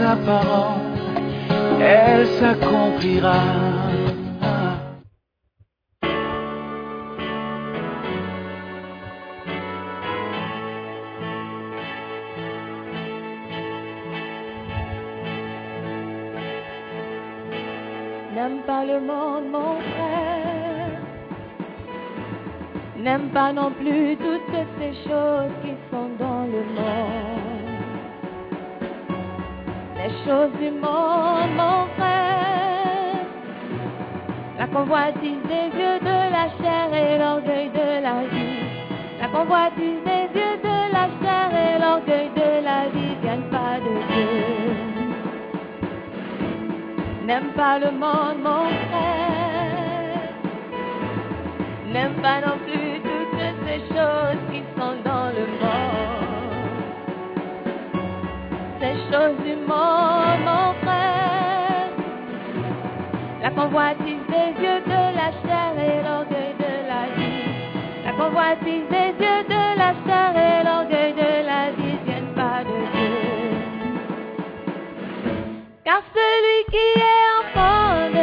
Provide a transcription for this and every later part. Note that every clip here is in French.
sa parole, elle s'accomplira. N'aime pas le monde, mon frère. N'aime pas non plus toutes ces choses qui sont dans le monde. Les choses du monde, mon frère. La convoitise des yeux de la chair et l'orgueil de la vie. La convoitise des yeux de la chair et l'orgueil de la vie viennent pas de Dieu. N'aime pas le monde, mon frère. N'aime pas non plus toutes ces choses qui sont dans le monde. Ces choses du monde, mon frère. La convoitise des yeux de la chair et l'orgueil de la vie. La convoitise des yeux de la chair et l'orgueil de la vie viennent pas de Dieu. Car celui qui est enfant de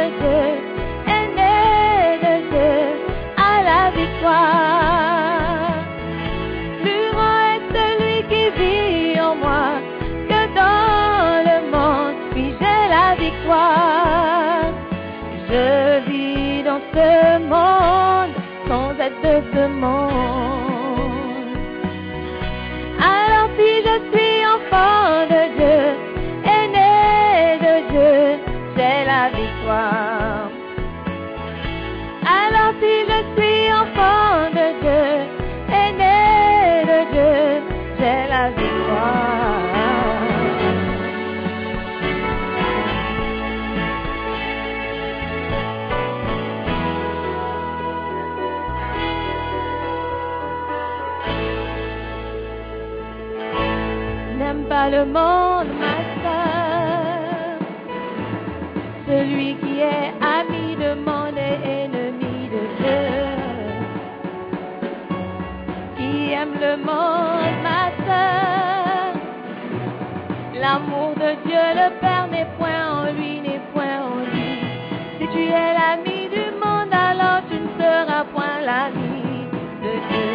Dieu, le Père n'est point en lui, n'est point en lui. Si tu es l'ami du monde, alors tu ne seras point l'ami de Dieu.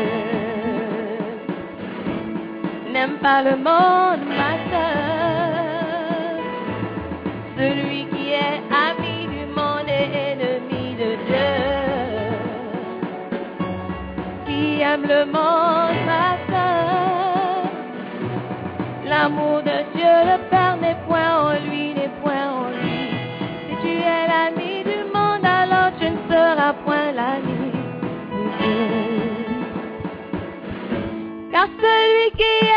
N'aime pas le monde, ma soeur. Celui qui est ami du monde est ennemi de Dieu. Qui aime le monde, ma soeur. L'amour de Dieu, le Père Car celui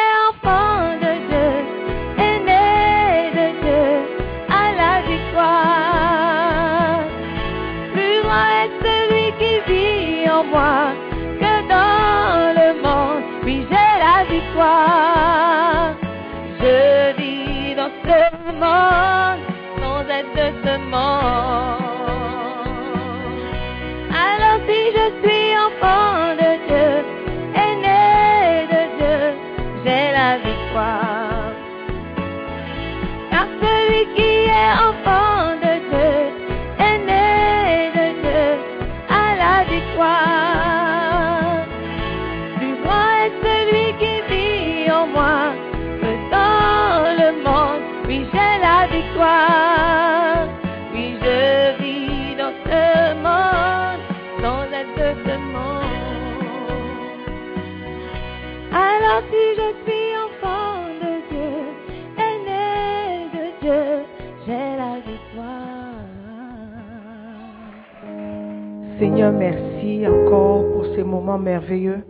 Seigneur, merci encore pour ces moments merveilleux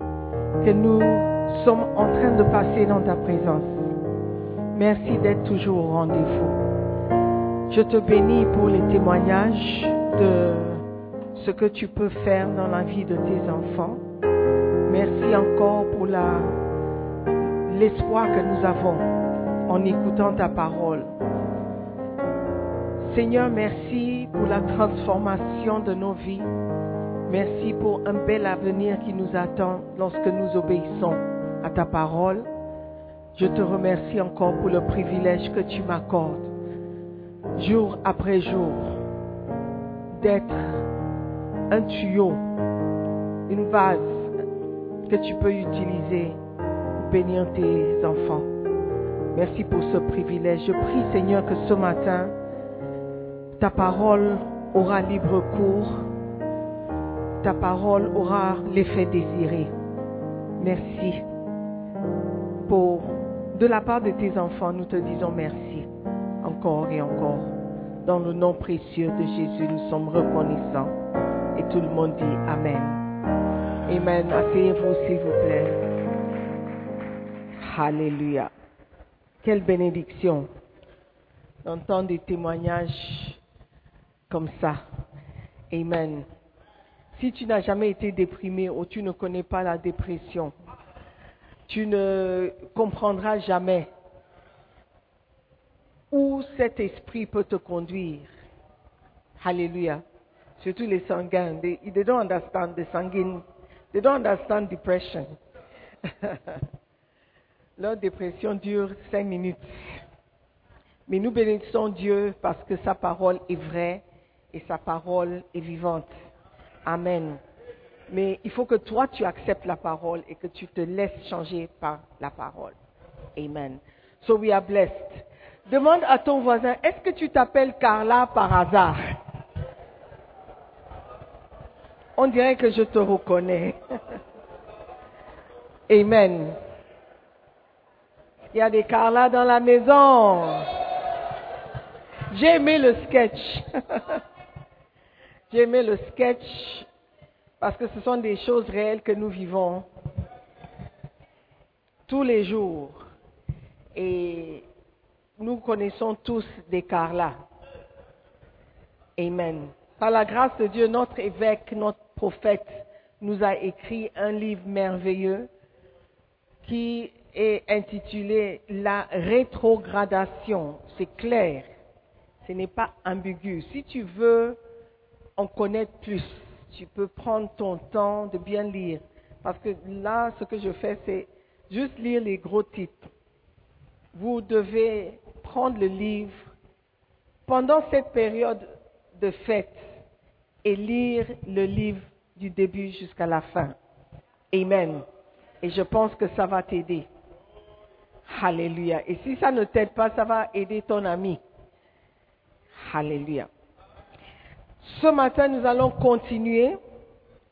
que nous sommes en train de passer dans ta présence. Merci d'être toujours au rendez-vous. Je te bénis pour les témoignages de ce que tu peux faire dans la vie de tes enfants. Merci encore pour l'espoir que nous avons en écoutant ta parole. Seigneur, merci pour la transformation de nos vies. Merci pour un bel avenir qui nous attend lorsque nous obéissons à ta parole. Je te remercie encore pour le privilège que tu m'accordes, jour après jour, d'être un tuyau, une vase que tu peux utiliser pour bénir tes enfants. Merci pour ce privilège. Je prie Seigneur que ce matin, ta parole aura libre cours, ta parole aura l'effet désiré. Merci pour, de la part de tes enfants, nous te disons merci encore et encore. Dans le nom précieux de Jésus, nous sommes reconnaissants. Et tout le monde dit Amen. Amen. Asseyez-vous, s'il vous plaît. Alléluia. Quelle bénédiction d'entendre des témoignages comme ça. Amen. Si tu n'as jamais été déprimé ou tu ne connais pas la dépression, tu ne comprendras jamais où cet esprit peut te conduire. Alléluia. Surtout les sanguins. They, they don't understand the sanguine. They don't understand depression. Leur dépression dure cinq minutes. Mais nous bénissons Dieu parce que sa parole est vraie et sa parole est vivante. Amen. Mais il faut que toi, tu acceptes la parole et que tu te laisses changer par la parole. Amen. So we are blessed. Demande à ton voisin, est-ce que tu t'appelles Carla par hasard? On dirait que je te reconnais. Amen. Il y a des Carla dans la maison. J'ai aimé le sketch. J'ai aimé le sketch parce que ce sont des choses réelles que nous vivons tous les jours. Et nous connaissons tous des Carla. Amen. Par la grâce de Dieu, notre évêque, notre prophète, nous a écrit un livre merveilleux qui est intitulé La rétrogradation. C'est clair. Ce n'est pas ambigu. Si tu veux en connaître plus, tu peux prendre ton temps de bien lire. Parce que là, ce que je fais, c'est juste lire les gros titres. Vous devez prendre le livre pendant cette période de fête et lire le livre du début jusqu'à la fin. Amen. Et je pense que ça va t'aider. Alléluia. Et si ça ne t'aide pas, ça va aider ton ami. Alléluia. Ce matin, nous allons continuer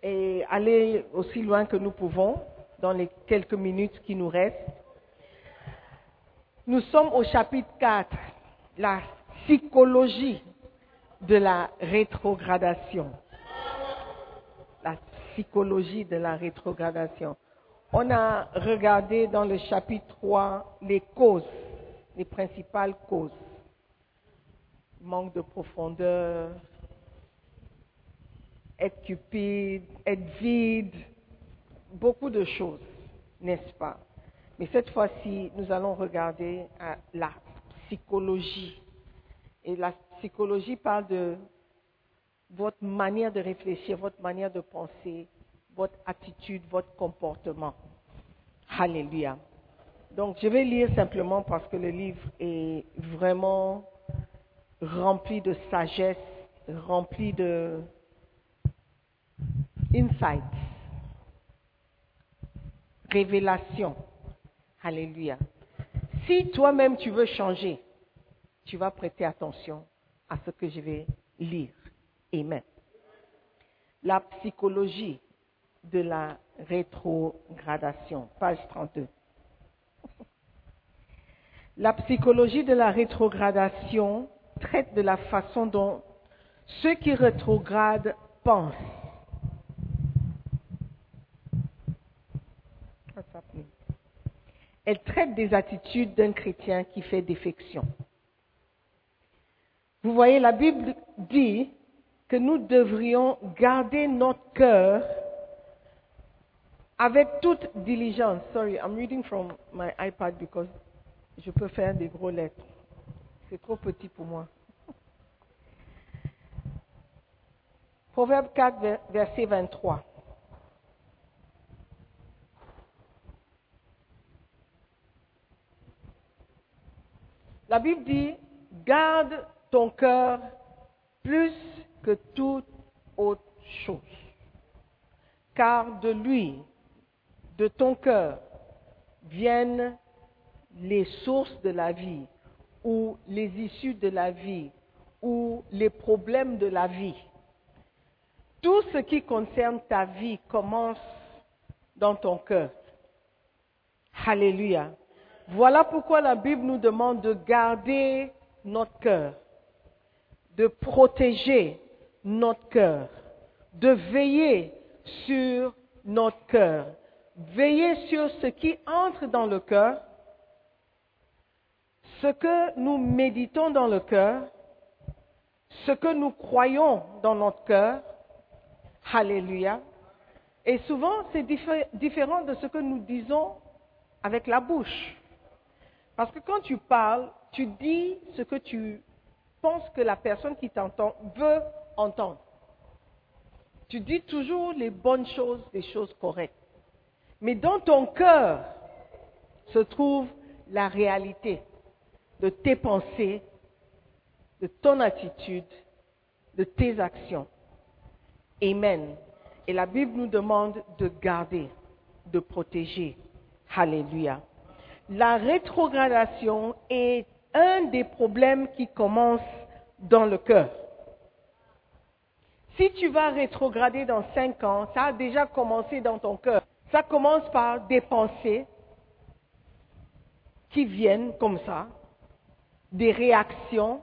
et aller aussi loin que nous pouvons dans les quelques minutes qui nous restent. Nous sommes au chapitre 4, la psychologie de la rétrogradation. La psychologie de la rétrogradation. On a regardé dans le chapitre 3 les causes, les principales causes. Manque de profondeur, être cupide, être vide, beaucoup de choses, n'est-ce pas? Mais cette fois-ci, nous allons regarder à la psychologie. Et la psychologie parle de votre manière de réfléchir, votre manière de penser, votre attitude, votre comportement. Alléluia. Donc, je vais lire simplement parce que le livre est vraiment rempli de sagesse, rempli de insights, révélation. Alléluia. Si toi-même tu veux changer, tu vas prêter attention à ce que je vais lire. Amen. La psychologie de la rétrogradation, page 32. La psychologie de la rétrogradation traite de la façon dont ceux qui rétrogradent pensent elle traite des attitudes d'un chrétien qui fait défection. Vous voyez, la Bible dit que nous devrions garder notre cœur avec toute diligence. Sorry, I'm reading from my iPad because je peux faire des gros lettres. C'est trop petit pour moi. Proverbe 4, ver- verset 23. La Bible dit, garde ton cœur plus que toute autre chose, car de lui, de ton cœur, viennent les sources de la vie, ou les issues de la vie, ou les problèmes de la vie. Tout ce qui concerne ta vie commence dans ton cœur. Alléluia. Voilà pourquoi la Bible nous demande de garder notre cœur, de protéger notre cœur, de veiller sur notre cœur, veiller sur ce qui entre dans le cœur, ce que nous méditons dans le cœur, ce que nous croyons dans notre cœur. Alléluia. Et souvent, c'est diffé- différent de ce que nous disons avec la bouche. Parce que quand tu parles, tu dis ce que tu penses que la personne qui t'entend veut entendre. Tu dis toujours les bonnes choses, les choses correctes. Mais dans ton cœur se trouve la réalité de tes pensées, de ton attitude, de tes actions. Amen. Et la Bible nous demande de garder, de protéger. Alléluia. La rétrogradation est un des problèmes qui commence dans le cœur. Si tu vas rétrograder dans cinq ans, ça a déjà commencé dans ton cœur. Ça commence par des pensées qui viennent comme ça, des réactions,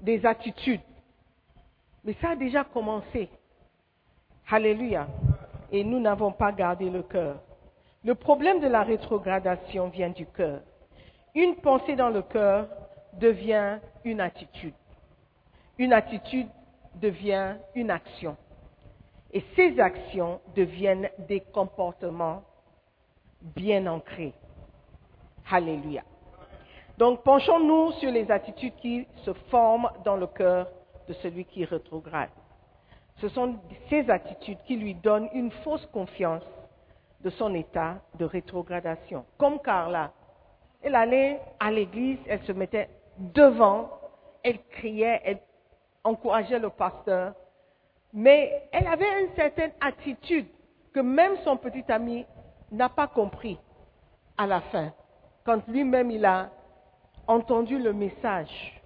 des attitudes. Mais ça a déjà commencé. Alléluia. Et nous n'avons pas gardé le cœur. Le problème de la rétrogradation vient du cœur. Une pensée dans le cœur devient une attitude. Une attitude devient une action. Et ces actions deviennent des comportements bien ancrés. Alléluia. Donc penchons-nous sur les attitudes qui se forment dans le cœur de celui qui rétrograde. Ce sont ces attitudes qui lui donnent une fausse confiance de son état de rétrogradation. Comme Carla. Elle allait à l'église, elle se mettait devant, elle criait, elle encourageait le pasteur, mais elle avait une certaine attitude que même son petit ami n'a pas compris à la fin, quand lui-même il a entendu le message.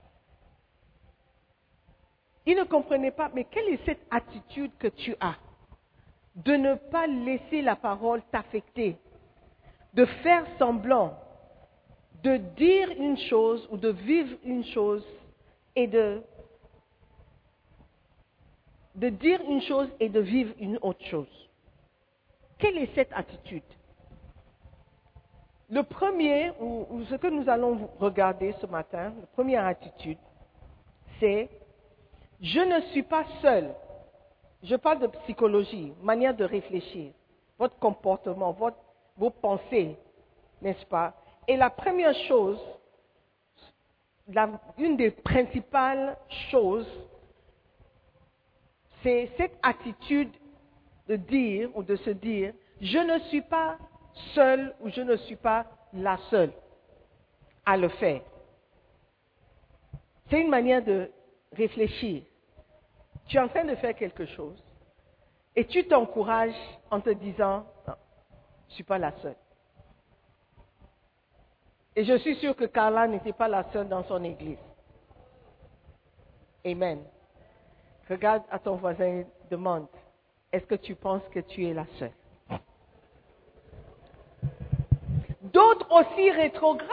Il ne comprenait pas, mais quelle est cette attitude que tu as? De ne pas laisser la parole t'affecter, de faire semblant, de dire une chose ou de vivre une chose et de, dire une chose et de vivre une autre chose. Quelle est cette attitude? Le premier, ou, ou ce que nous allons regarder ce matin, la première attitude, c'est je ne suis pas seul. Je parle de psychologie, manière de réfléchir, votre comportement, vos pensées, n'est-ce pas? Et la première chose, une des principales choses, c'est cette attitude de dire ou de se dire, je ne suis pas seul ou je ne suis pas la seule à le faire. C'est une manière de réfléchir. Tu es en train de faire quelque chose et tu t'encourages en te disant, non, je ne suis pas la seule. Et je suis sûre que Carla n'était pas la seule dans son église. Amen. Regarde à ton voisin et demande, est-ce que tu penses que tu es la seule? D'autres aussi rétrogradent.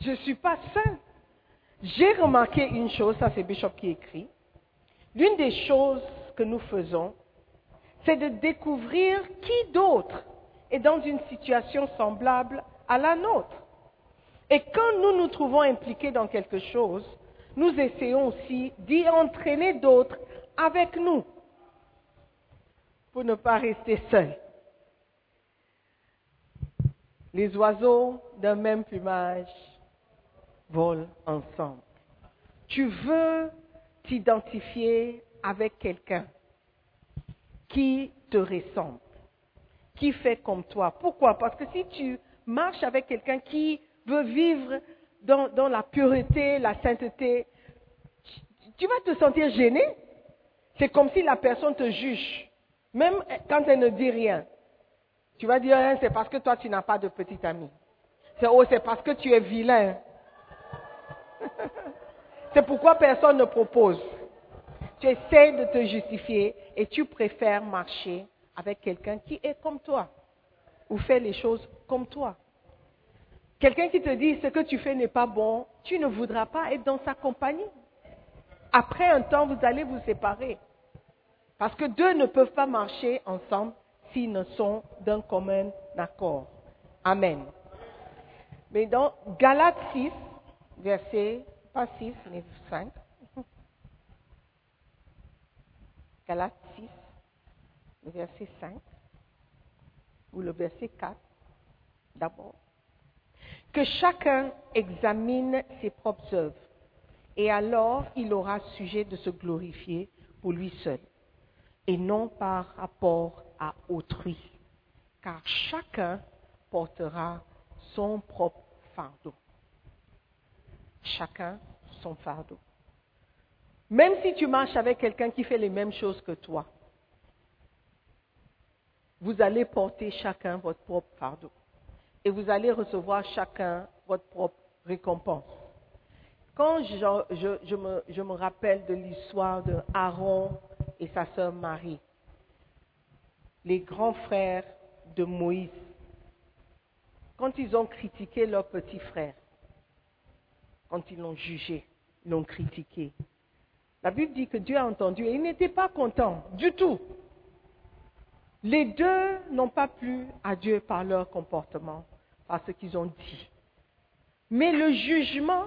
Je ne suis pas seule. J'ai remarqué une chose, ça c'est Bishop qui écrit. L'une des choses que nous faisons, c'est de découvrir qui d'autre est dans une situation semblable à la nôtre. Et quand nous nous trouvons impliqués dans quelque chose, nous essayons aussi d'y entraîner d'autres avec nous pour ne pas rester seuls. Les oiseaux d'un même plumage volent ensemble. Tu veux t'identifier avec quelqu'un qui te ressemble, qui fait comme toi. Pourquoi? Parce que si tu marches avec quelqu'un qui veut vivre dans, la pureté, la sainteté, tu vas te sentir gêné. C'est comme si la personne te juge, même quand elle ne dit rien. Tu vas dire, hein, c'est parce que toi, tu n'as pas de petit ami. C'est oh, c'est parce que tu es vilain. c'est pourquoi personne ne propose. Tu essaies de te justifier et tu préfères marcher avec quelqu'un qui est comme toi ou fait les choses comme toi. Quelqu'un qui te dit ce que tu fais n'est pas bon, tu ne voudras pas être dans sa compagnie. Après un temps, vous allez vous séparer. Parce que deux ne peuvent pas marcher ensemble s'ils ne sont d'un commun accord. Amen. Mais dans Galates 6, verset, pas 6, mais 5. Galates 6, verset 5, ou le verset 4, d'abord. Que chacun examine ses propres œuvres, et alors il aura sujet de se glorifier pour lui seul, et non par rapport à autrui, car chacun portera son propre fardeau. Chacun son fardeau. Même si tu marches avec quelqu'un qui fait les mêmes choses que toi, vous allez porter chacun votre propre fardeau. Et vous allez recevoir chacun votre propre récompense. Quand je, me, me, rappelle de l'histoire de Aaron et sa sœur Marie, les grands frères de Moïse, quand ils ont critiqué leur petit frère, quand ils l'ont jugé, l'ont critiqué, la Bible dit que Dieu a entendu et il n'était pas content du tout. Les deux n'ont pas plu à Dieu par leur comportement, par ce qu'ils ont dit. Mais le jugement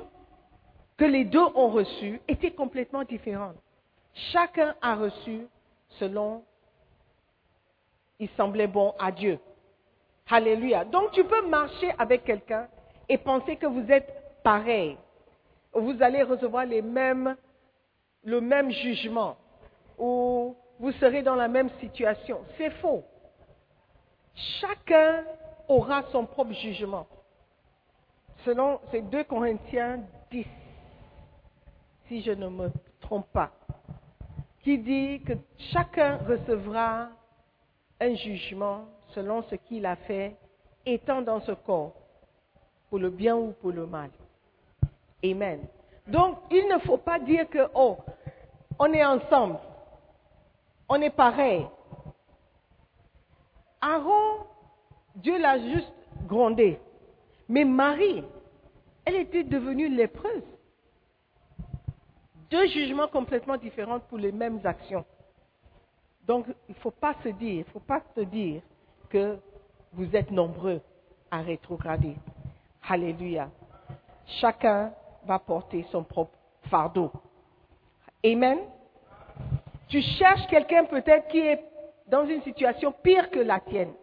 que les deux ont reçu était complètement différent. Chacun a reçu selon il semblait bon à Dieu. Alléluia. Donc tu peux marcher avec quelqu'un et penser que vous êtes pareil. Vous allez recevoir le même jugement ou vous serez dans la même situation. C'est faux. Chacun aura son propre jugement. Selon ces 2 Corinthiens 10, si je ne me trompe pas, qui dit que chacun recevra un jugement selon ce qu'il a fait étant dans ce corps, pour le bien ou pour le mal. Amen. Donc, il ne faut pas dire que, oh, on est ensemble, on est pareil. Aaron, Dieu l'a juste grondé. Mais Marie, elle était devenue lépreuse. Deux jugements complètement différents pour les mêmes actions. Donc, il ne faut pas se dire, il faut pas se dire que vous êtes nombreux à rétrograder. Alléluia. Chacun va porter son propre fardeau. Amen. Tu cherches quelqu'un peut-être qui est dans une situation pire que la tienne.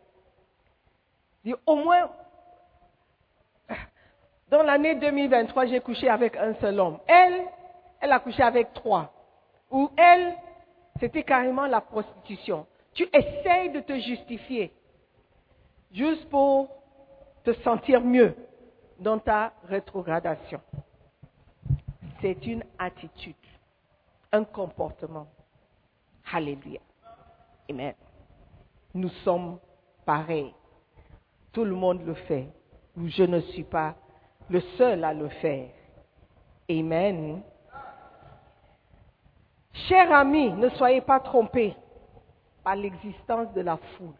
au moins, dans l'année 2023, j'ai couché avec un seul homme. Elle, elle a couché avec trois. Ou elle, c'était carrément la prostitution. Tu essayes de te justifier juste pour te sentir mieux dans ta rétrogradation c'est une attitude, un comportement. Alléluia. Amen. Nous sommes pareils. Tout le monde le fait. Je ne suis pas le seul à le faire. Amen. Chers amis, ne soyez pas trompés par l'existence de la foule.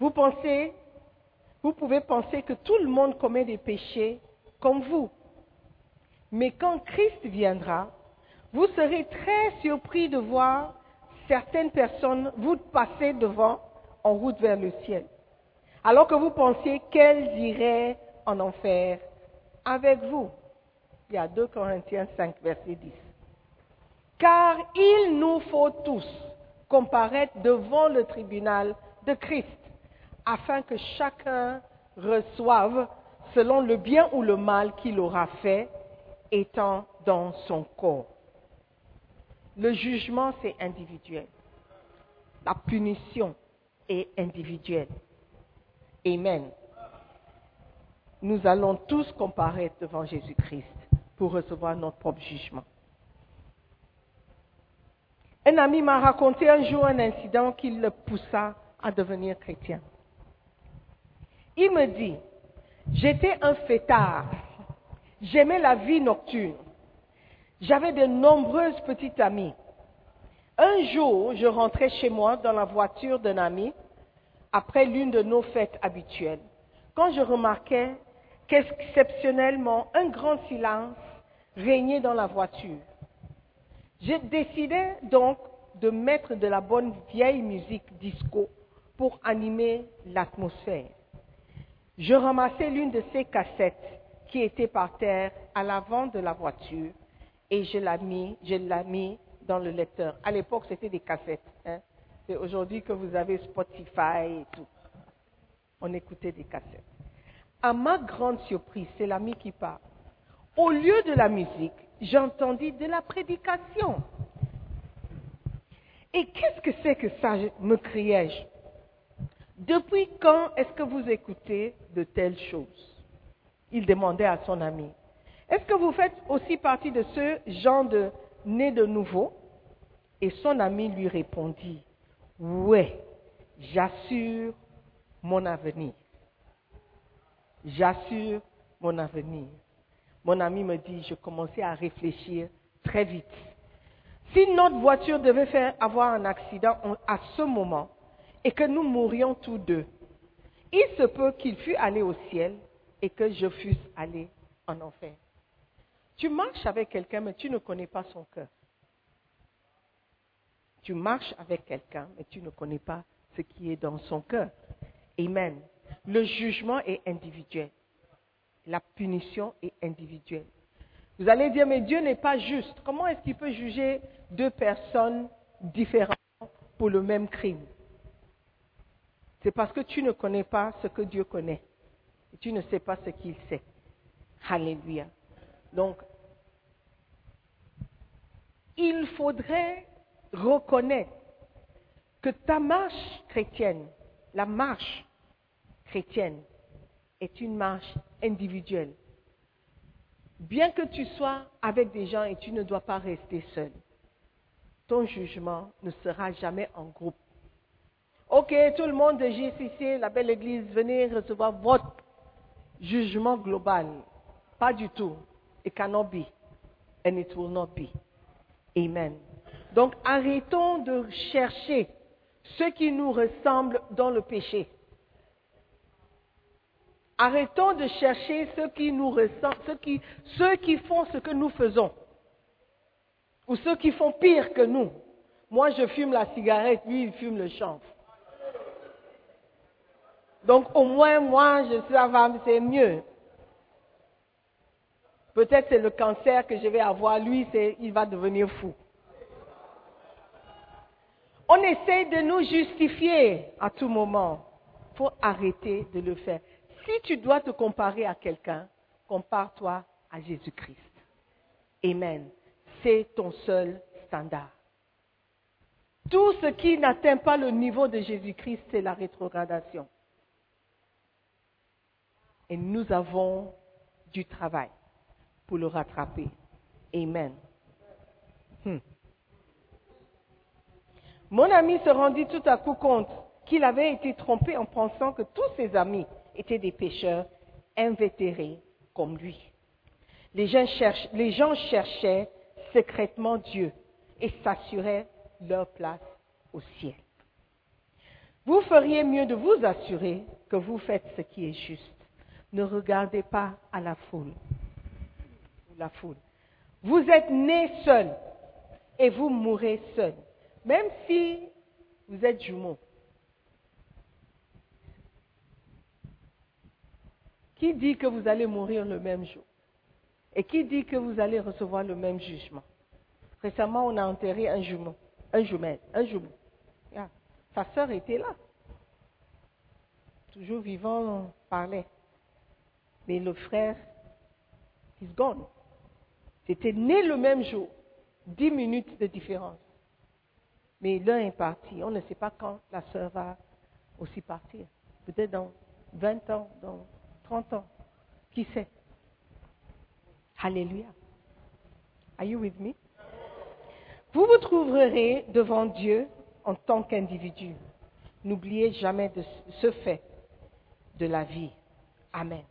Vous pensez, vous pouvez penser que tout le monde commet des péchés comme vous. Mais quand Christ viendra, vous serez très surpris de voir certaines personnes vous passer devant en route vers le ciel, alors que vous pensiez qu'elles iraient en enfer avec vous. Il y a 2 Corinthiens 5, verset 10. Car il nous faut tous comparaître devant le tribunal de Christ, afin que chacun reçoive selon le bien ou le mal qu'il aura fait, étant dans son corps. Le jugement, c'est individuel. La punition est individuelle. Amen. Nous allons tous comparaître devant Jésus-Christ pour recevoir notre propre jugement. Un ami m'a raconté un jour un incident qui le poussa à devenir chrétien. Il me dit, j'étais un fêtard, j'aimais la vie nocturne, j'avais de nombreuses petites amies. Un jour, je rentrais chez moi dans la voiture d'un ami après l'une de nos fêtes habituelles, quand je remarquais qu'exceptionnellement un grand silence régnait dans la voiture. J'ai décidé donc de mettre de la bonne vieille musique disco pour animer l'atmosphère. Je ramassai l'une de ces cassettes qui était par terre à l'avant de la voiture et je l'ai mis, je l'ai mis dans le lecteur. À l'époque, c'était des cassettes. Hein. C'est aujourd'hui que vous avez Spotify et tout. On écoutait des cassettes. À ma grande surprise, c'est l'ami qui parle. Au lieu de la musique, j'entendis de la prédication. Et qu'est-ce que c'est que ça, me criai-je? Depuis quand est-ce que vous écoutez de telles choses? Il demandait à son ami. Est-ce que vous faites aussi partie de ceux gens de nés de nouveau? Et son ami lui répondit, oui, j'assure mon avenir. J'assure mon avenir. Mon ami me dit, je commençais à réfléchir très vite. Si notre voiture devait faire avoir un accident à ce moment et que nous mourions tous deux, il se peut qu'il fût allé au ciel et que je fusse allé en enfer. Tu marches avec quelqu'un, mais tu ne connais pas son cœur. Tu marches avec quelqu'un, mais tu ne connais pas ce qui est dans son cœur. Amen. Le jugement est individuel. La punition est individuelle. Vous allez dire, mais Dieu n'est pas juste. Comment est-ce qu'il peut juger deux personnes différentes pour le même crime? C'est parce que tu ne connais pas ce que Dieu connaît. Tu ne sais pas ce qu'il sait. Alléluia. Donc, il faudrait reconnaître que ta marche chrétienne, la marche chrétienne, est une marche individuelle. Bien que tu sois avec des gens et tu ne dois pas rester seul, ton jugement ne sera jamais en groupe. Ok, tout le monde de JCC, la belle église, venez recevoir votre jugement global. Pas du tout. It cannot be. And it will not be. Amen. Donc arrêtons de chercher ce qui nous ressemble dans le péché. Arrêtons de chercher ceux qui nous ressemblent, ceux qui, ceux qui font ce que nous faisons. Ou ceux qui font pire que nous. Moi, je fume la cigarette, lui, il fume le chanvre. Donc, au moins, moi, je suis c'est mieux. Peut-être c'est le cancer que je vais avoir, lui, il va devenir fou. On essaie de nous justifier à tout moment. Il faut arrêter de le faire. Si tu dois te comparer à quelqu'un, compare-toi à Jésus-Christ. Amen. C'est ton seul standard. Tout ce qui n'atteint pas le niveau de Jésus-Christ, c'est la rétrogradation. Et nous avons du travail pour le rattraper. Amen. Hmm. Mon ami se rendit tout à coup compte qu'il avait été trompé en pensant que tous ses amis étaient des pécheurs invétérés comme lui. Les gens, les gens cherchaient secrètement Dieu et s'assuraient leur place au ciel. Vous feriez mieux de vous assurer que vous faites ce qui est juste. Ne regardez pas à la foule. Vous êtes né seul et vous mourrez seul, même si vous êtes jumeaux. Qui dit que vous allez mourir le même jour? Et qui dit que vous allez recevoir le même jugement? Récemment, on a enterré un jumeau, un jumelle, un jumeau. Ah, sa sœur était là. Toujours vivant, on parlait. Mais le frère, he's gone. C'était né le même jour, dix minutes de différence. Mais l'un est parti. On ne sait pas quand la sœur va aussi partir. Peut-être dans 20 ans, dans 30 ans. Qui sait? Alléluia. Are you with me? Vous vous trouverez devant Dieu en tant qu'individu. N'oubliez jamais de ce fait de la vie. Amen.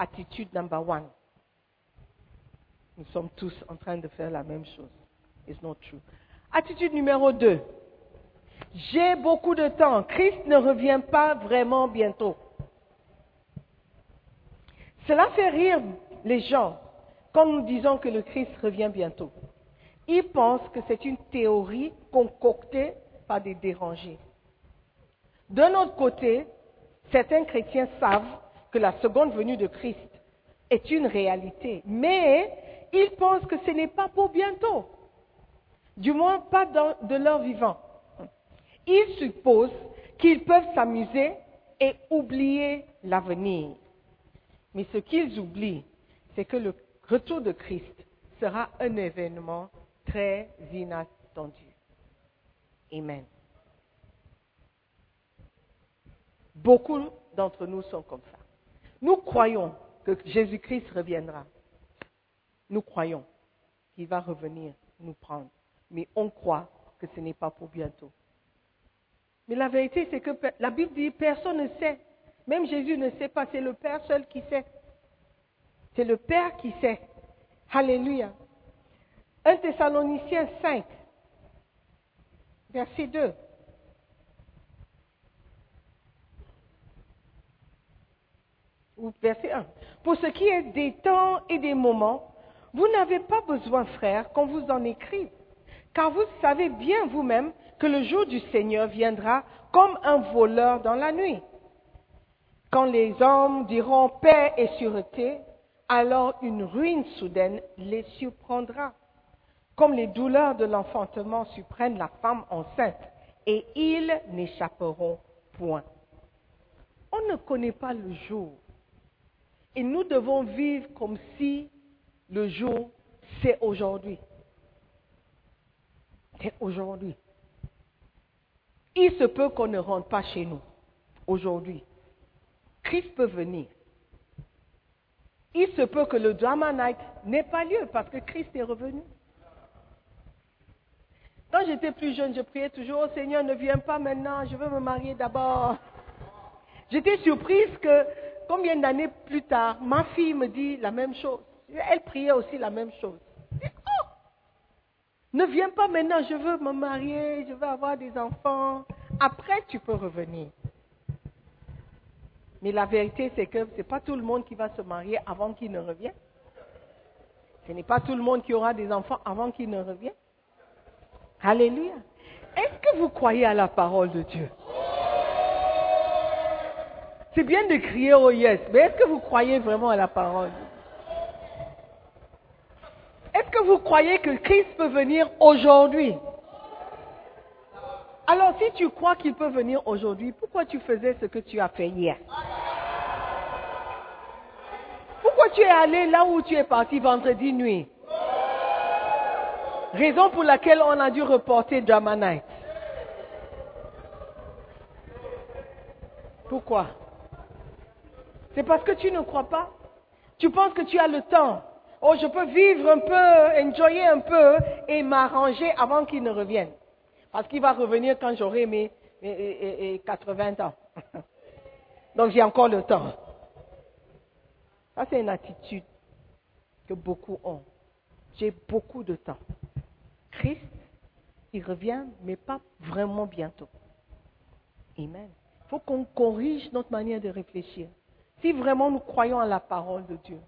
Attitude number one. Nous sommes tous en train de faire la même chose. It's not true. Attitude numéro deux. J'ai beaucoup de temps. Christ ne revient pas vraiment bientôt. Cela fait rire les gens quand nous disons que le Christ revient bientôt. Ils pensent que c'est une théorie concoctée par des dérangés. D'un autre côté, certains chrétiens savent que la seconde venue de Christ est une réalité, mais ils pensent que ce n'est pas pour bientôt, du moins pas de leur vivant. Ils supposent qu'ils peuvent s'amuser et oublier l'avenir. Mais ce qu'ils oublient, c'est que le retour de Christ sera un événement très inattendu. Amen. Beaucoup d'entre nous sont comme ça. Nous croyons que Jésus-Christ reviendra. Nous croyons qu'il va revenir nous prendre. Mais on croit que ce n'est pas pour bientôt. Mais la vérité, c'est que la Bible dit personne ne sait. Même Jésus ne sait pas, c'est le Père seul qui sait. C'est le Père qui sait. Alléluia. 1 Thessaloniciens 5, verset 2. Verset 1. Pour ce qui est des temps et des moments, vous n'avez pas besoin, frères, qu'on vous en écrive, car vous savez bien vous-même que le jour du Seigneur viendra comme un voleur dans la nuit. Quand les hommes diront paix et sûreté, alors une ruine soudaine les surprendra, comme les douleurs de l'enfantement surprennent la femme enceinte, et ils n'échapperont point. On ne connaît pas le jour, et nous devons vivre comme si le jour, c'est aujourd'hui. C'est aujourd'hui. Il se peut qu'on ne rentre pas chez nous aujourd'hui. Christ peut venir. Il se peut que le drama night n'ait pas lieu parce que Christ est revenu. Quand j'étais plus jeune, je priais toujours, oh Seigneur, ne viens pas maintenant, je veux me marier d'abord. J'étais surprise que combien d'années plus tard, ma fille me dit la même chose. Elle priait aussi la même chose. oh, ne viens pas maintenant, je veux me marier, je veux avoir des enfants. Après, tu peux revenir. Mais la vérité, c'est que ce n'est pas tout le monde qui va se marier avant qu'il ne revienne. Ce n'est pas tout le monde qui aura des enfants avant qu'il ne revienne. Alléluia. Est-ce que vous croyez à la parole de Dieu? C'est bien de crier au yes, mais est-ce que vous croyez vraiment à la parole? Est-ce que vous croyez que Christ peut venir aujourd'hui? Alors si tu crois qu'il peut venir aujourd'hui, pourquoi tu faisais ce que tu as fait hier? Pourquoi tu es allé là où tu es parti vendredi nuit? Raison pour laquelle on a dû reporter Drama. Pourquoi? C'est parce que tu ne crois pas Tu penses que tu as le temps Oh, je peux vivre un peu, enjoyer un peu et m'arranger avant qu'il ne revienne. Parce qu'il va revenir quand j'aurai mes, 80 ans. Donc j'ai encore le temps. Ça, c'est une attitude que beaucoup ont. J'ai beaucoup de temps. Christ, il revient, mais pas vraiment bientôt. Amen. Il faut qu'on corrige notre manière de réfléchir. Si vraiment nous croyons à la parole de Dieu,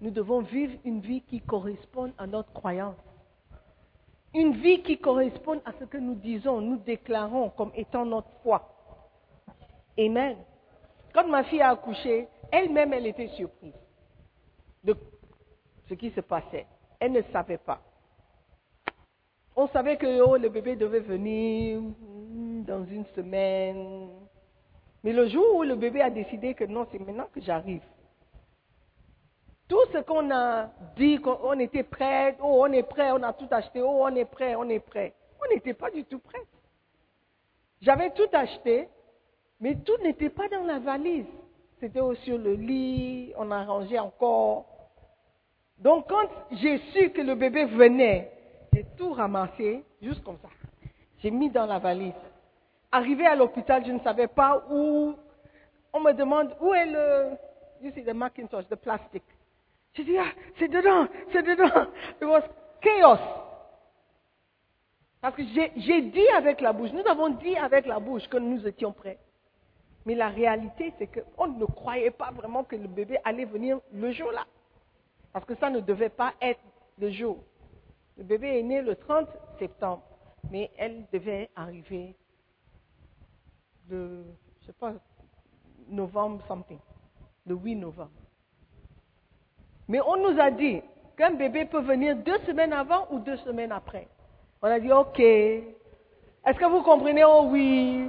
nous devons vivre une vie qui corresponde à notre croyance. Une vie qui corresponde à ce que nous disons, nous déclarons comme étant notre foi. Amen. Quand ma fille a accouché, elle-même, elle était surprise de ce qui se passait. Elle ne savait pas. On savait que oh, le bébé devait venir dans une semaine. Mais le jour où le bébé a décidé que non, c'est maintenant que j'arrive. Tout ce qu'on a dit, qu'on était prêt, oh on est prêt, on a tout acheté, oh on est prêt, on est prêt. On n'était pas du tout prêt. J'avais tout acheté, mais tout n'était pas dans la valise. C'était sur le lit, on a rangé encore. Donc quand j'ai su que le bébé venait, j'ai tout ramassé, juste comme ça. J'ai mis dans la valise. Arrivé à l'hôpital, je ne savais pas où. On me demande où est le, you see the Macintosh, the plastic? J'ai dit, ah, c'est dedans, c'est dedans. It was chaos. Parce que j'ai dit avec la bouche, nous avons dit avec la bouche que nous étions prêts. Mais la réalité, c'est qu'on ne croyait pas vraiment que le bébé allait venir le jour-là. Parce que ça ne devait pas être le jour. Le bébé est né le 30 septembre, mais elle devait arriver le, je sais pas, novembre something, le 8 novembre. Mais on nous a dit qu'un bébé peut venir deux semaines avant ou deux semaines après. On a dit, OK. Est-ce que vous comprenez? Oh oui.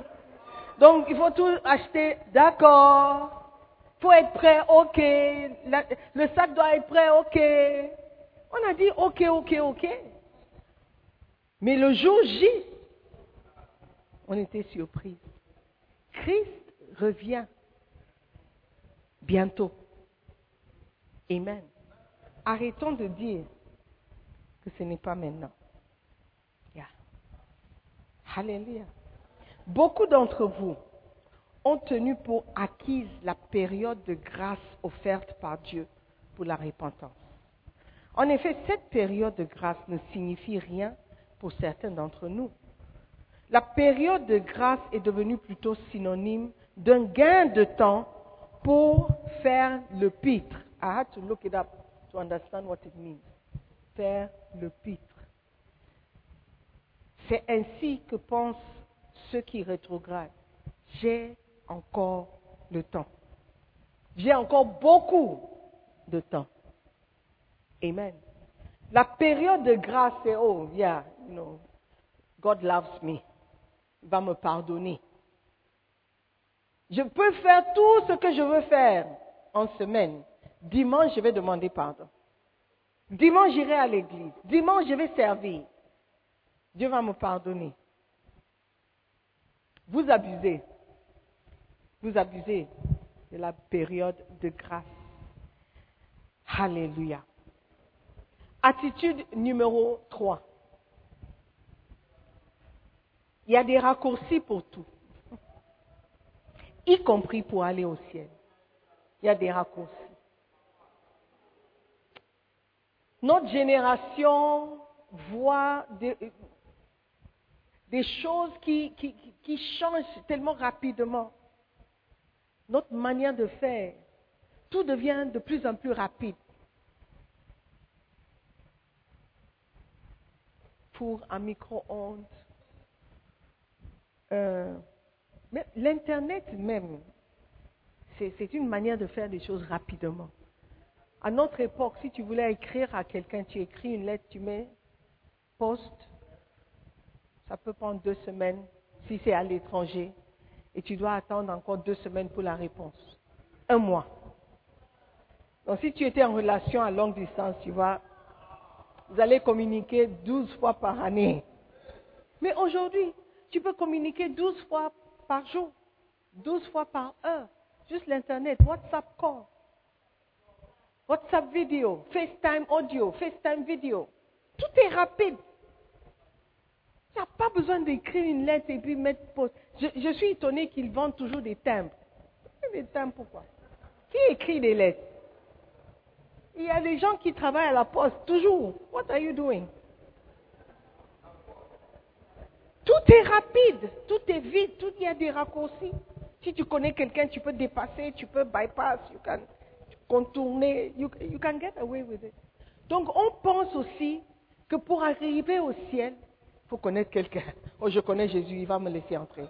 Donc, il faut tout acheter. D'accord. Il faut être prêt. OK. le sac doit être prêt. OK. On a dit, OK, OK, OK. Mais le jour J, on était surpris. Christ revient bientôt. Amen. Arrêtons de dire que ce n'est pas maintenant. Yeah. Alléluia. Beaucoup d'entre vous ont tenu pour acquise la période de grâce offerte par Dieu pour la repentance. En effet, cette période de grâce ne signifie rien pour certains d'entre nous. La période de grâce est devenue plutôt synonyme d'un gain de temps pour faire le pitre I had to look it up to understand what it means. Faire le pitre. C'est ainsi que pensent ceux qui rétrogradent. J'ai encore le temps. J'ai encore beaucoup de temps. Amen. La période de grâce, c'est oh, yeah, you know, God loves me. Va me pardonner. Je peux faire tout ce que je veux faire en semaine. Dimanche, je vais demander pardon. Dimanche, j'irai à l'église. Dimanche, je vais servir. Dieu va me pardonner. Vous abusez. Vous abusez de la période de grâce. Alléluia. Attitude numéro 3. Il y a des raccourcis pour tout, y compris pour aller au ciel. Il y a des raccourcis. Notre génération voit des, choses qui, changent tellement rapidement. Notre manière de faire, tout devient de plus en plus rapide. Pour un micro-ondes. Euh, L'Internet même, c'est une manière de faire des choses rapidement. À notre époque, si tu voulais écrire à quelqu'un, tu écris une lettre, tu mets poste. Ça peut prendre deux semaines si c'est à l'étranger. Et tu dois attendre encore deux semaines pour la réponse. Un mois. Donc si tu étais en relation à longue distance, tu vois, vous allez communiquer douze fois par année. Mais aujourd'hui, tu peux communiquer douze fois par jour, douze fois par heure. Juste l'Internet, WhatsApp call. WhatsApp vidéo, FaceTime audio, FaceTime vidéo. Tout est rapide. Tu n'as pas besoin d'écrire une lettre et puis mettre poste. Je, suis étonné qu'ils vendent toujours des timbres. Des timbres pourquoi? Qui écrit des lettres? Il y a des gens qui travaillent à la poste, toujours. What are you doing? Tout est rapide, tout est vite, tout y a des raccourcis. Si tu connais quelqu'un, tu peux dépasser, tu peux bypass, you can contourner, you, can get away with it. Donc on pense aussi que pour arriver au ciel, il faut connaître quelqu'un. Oh, je connais Jésus, il va me laisser entrer.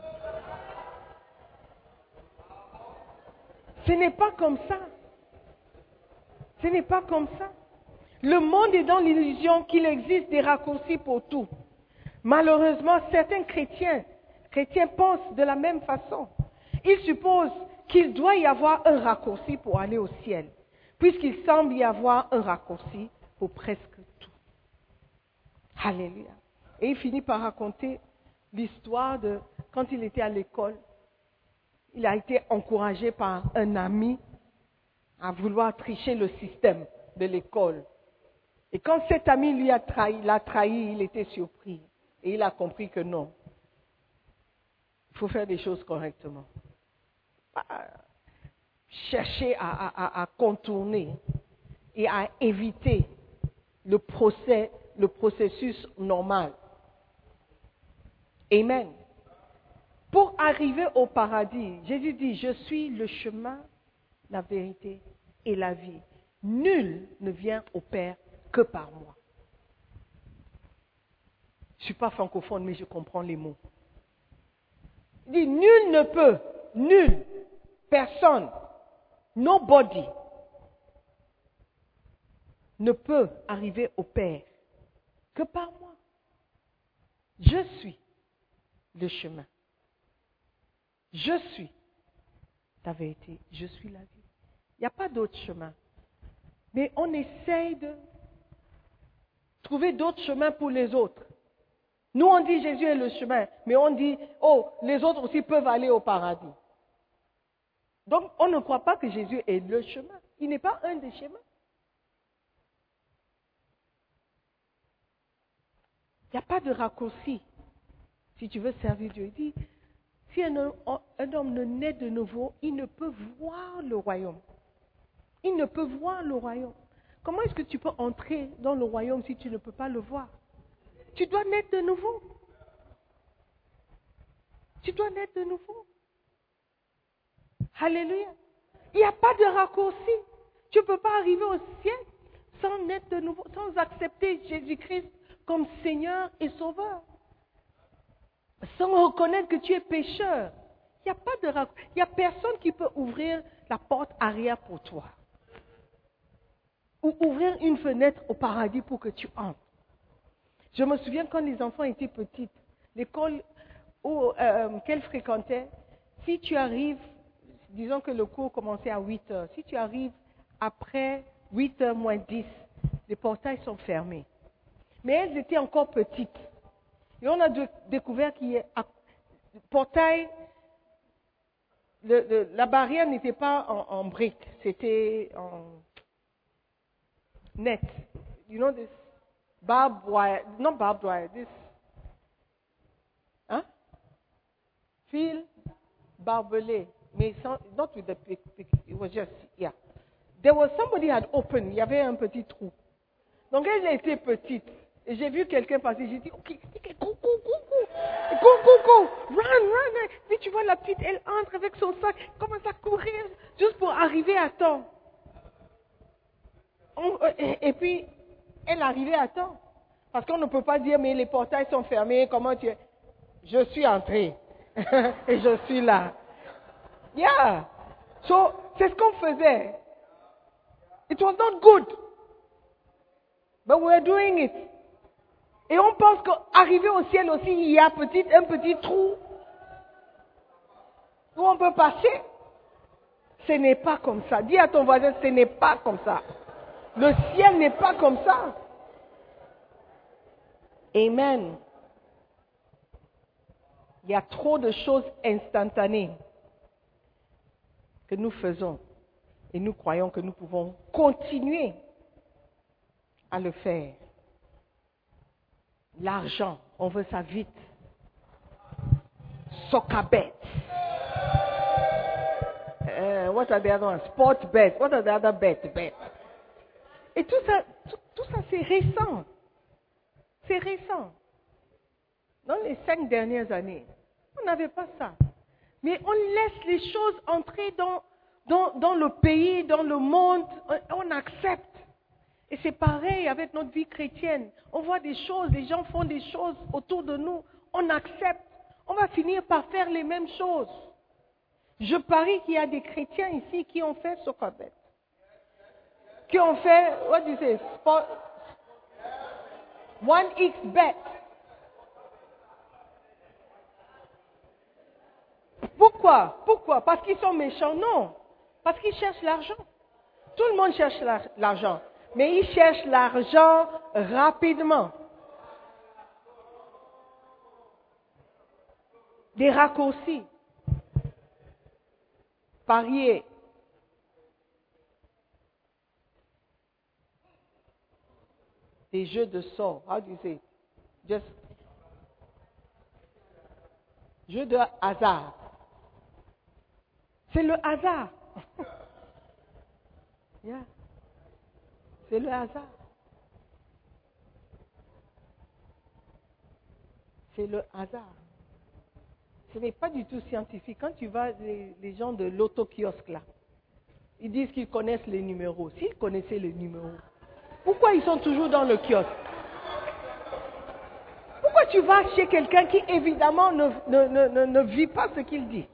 Ce n'est pas comme ça. Ce n'est pas comme ça. Le monde est dans l'illusion qu'il existe des raccourcis pour tout. Malheureusement, certains chrétiens, pensent de la même façon. Ils supposent qu'il doit y avoir un raccourci pour aller au ciel, puisqu'il semble y avoir un raccourci pour presque tout. Alléluia. Et il finit par raconter l'histoire de quand il était à l'école. Il a été encouragé par un ami à vouloir tricher le système de l'école. Et quand cet ami lui l'a trahi, il était surpris. Et il a compris que non. Il faut faire des choses correctement. Chercher à, contourner et à éviter le processus normal. Amen. Pour arriver au paradis, Jésus dit, je suis le chemin, la vérité et la vie. Nul ne vient au Père que par moi. Je ne suis pas francophone, mais je comprends les mots. Il dit, nul ne peut, nul, personne, nobody ne peut arriver au Père que par moi. Je suis le chemin. Je suis la vérité. Je suis la vie. Il n'y a pas d'autre chemin. Mais on essaye de trouver d'autres chemins pour les autres. Nous, on dit Jésus est le chemin, mais on dit, oh, les autres aussi peuvent aller au paradis. Donc, on ne croit pas que Jésus est le chemin. Il n'est pas un des chemins. Il n'y a pas de raccourci. Si tu veux servir Dieu, il dit, si un homme, ne naît de nouveau, il ne peut voir le royaume. Il ne peut voir le royaume. Comment est-ce que tu peux entrer dans le royaume si tu ne peux pas le voir? Tu dois naître de nouveau. Tu dois naître de nouveau. Alléluia. Il n'y a pas de raccourci. Tu ne peux pas arriver au ciel sans naître de nouveau, sans accepter Jésus-Christ comme Seigneur et Sauveur. Sans reconnaître que tu es pécheur. Il n'y a pas de Il n'y a personne qui peut ouvrir la porte arrière pour toi. Ou ouvrir une fenêtre au paradis pour que tu entres. Je me souviens quand les enfants étaient petits, l'école euh, qu'elles fréquentaient, si tu arrives, disons que le cours commençait à 8 heures, si tu arrives après 8 heures moins 10, les portails sont fermés mais elles étaient encore petites. Et on a découvert qu'il y a portail, la barrière n'était pas en, briques, c'était en net. You know this? Barbed wire, not barbed wire, this, hein? Barbelé, mais sans, not with the pick, it was just, yeah. There was somebody had opened, il y avait un petit trou. Donc elle était petite. Et j'ai vu quelqu'un passer, j'ai dit, ok, coucou, coucou, coucou, coucou, run, run. Puis tu vois la petite, elle entre avec son sac, commence à courir juste pour arriver à temps. Euh, et, puis, elle arrivait à temps. Parce qu'on ne peut pas dire, mais les portails sont fermés, comment tu es? Je suis entré. et je suis là. Yeah. So, c'est ce qu'on faisait. It was not good. But we're doing it. Et on pense qu'arriver au ciel aussi, il y a petit, un petit trou où on peut passer. Ce n'est pas comme ça. Dis à ton voisin, ce n'est pas comme ça. Le ciel n'est pas comme ça. Amen. Il y a trop de choses instantanées que nous faisons et nous croyons que nous pouvons continuer à le faire. L'argent, on veut ça vite. Soccer bet. Uh, what are the other ones? Sport bet. What are the other bet? bet. Et tout ça, tout, ça c'est récent. C'est récent. Dans les cinq dernières années, on n'avait pas ça. Mais on laisse les choses entrer dans, le pays, dans le monde. on accepte. Et c'est pareil avec notre vie chrétienne. On voit des choses, les gens font des choses autour de nous. On accepte. On va finir par faire les mêmes choses. Je parie qu'il y a des chrétiens ici qui ont fait Socabet. Qui ont fait, what do you say, sport, one X bet. Pourquoi? Pourquoi? Parce qu'ils sont méchants Non. Parce qu'ils cherchent l'argent. Tout le monde cherche l'ar- l'argent. Mais ils cherchent l'argent rapidement. Des raccourcis. Parier. Des jeux de sorts. How do you say? Just. Jeux de hasard. C'est le hasard. Yeah. C'est le hasard. C'est le hasard. Ce n'est pas du tout scientifique. Quand tu vas, les, les gens de l'auto-kiosque là, ils disent qu'ils connaissent les numéros. S'ils connaissaient les numéros, pourquoi ils sont toujours dans le kiosque Pourquoi tu vas chez quelqu'un qui évidemment ne, ne, ne, ne, vit pas ce qu'il dit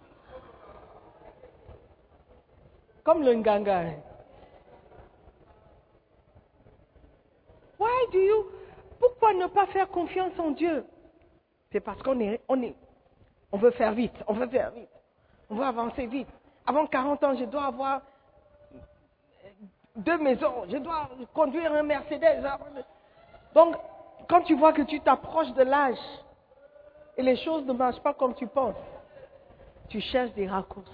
Comme le Nganga. hein. Why. Pourquoi ne pas faire confiance en Dieu C'est parce qu'on est, on est, on veut faire vite, on veut faire vite, on veut avancer vite. Avant 40 ans, je dois avoir deux maisons, je dois conduire un Mercedes. Donc, quand tu vois que tu t'approches de l'âge et les choses ne marchent pas comme tu penses, tu cherches des raccourcis.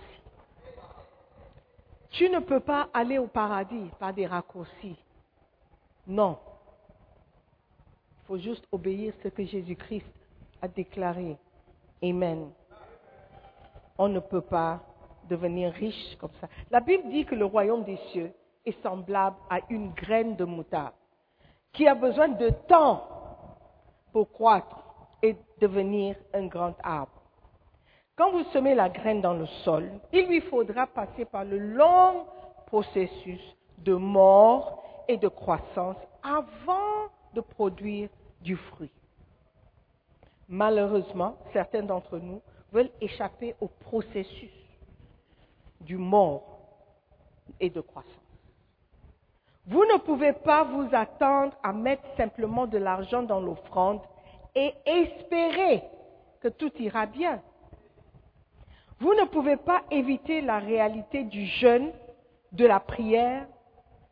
Tu ne peux pas aller au paradis par des raccourcis. Non. Il faut juste obéir ce que Jésus-Christ a déclaré. Amen. On ne peut pas devenir riche comme ça. La Bible dit que le royaume des cieux est semblable à une graine de moutarde qui a besoin de temps pour croître et devenir un grand arbre. Quand vous semez la graine dans le sol, il lui faudra passer par le long processus de mort et de croissance avant de produire du fruit. Malheureusement, certains d'entre nous veulent échapper au processus du mort et de croissance. Vous ne pouvez pas vous attendre à mettre simplement de l'argent dans l'offrande et espérer que tout ira bien. Vous ne pouvez pas éviter la réalité du jeûne, de la prière,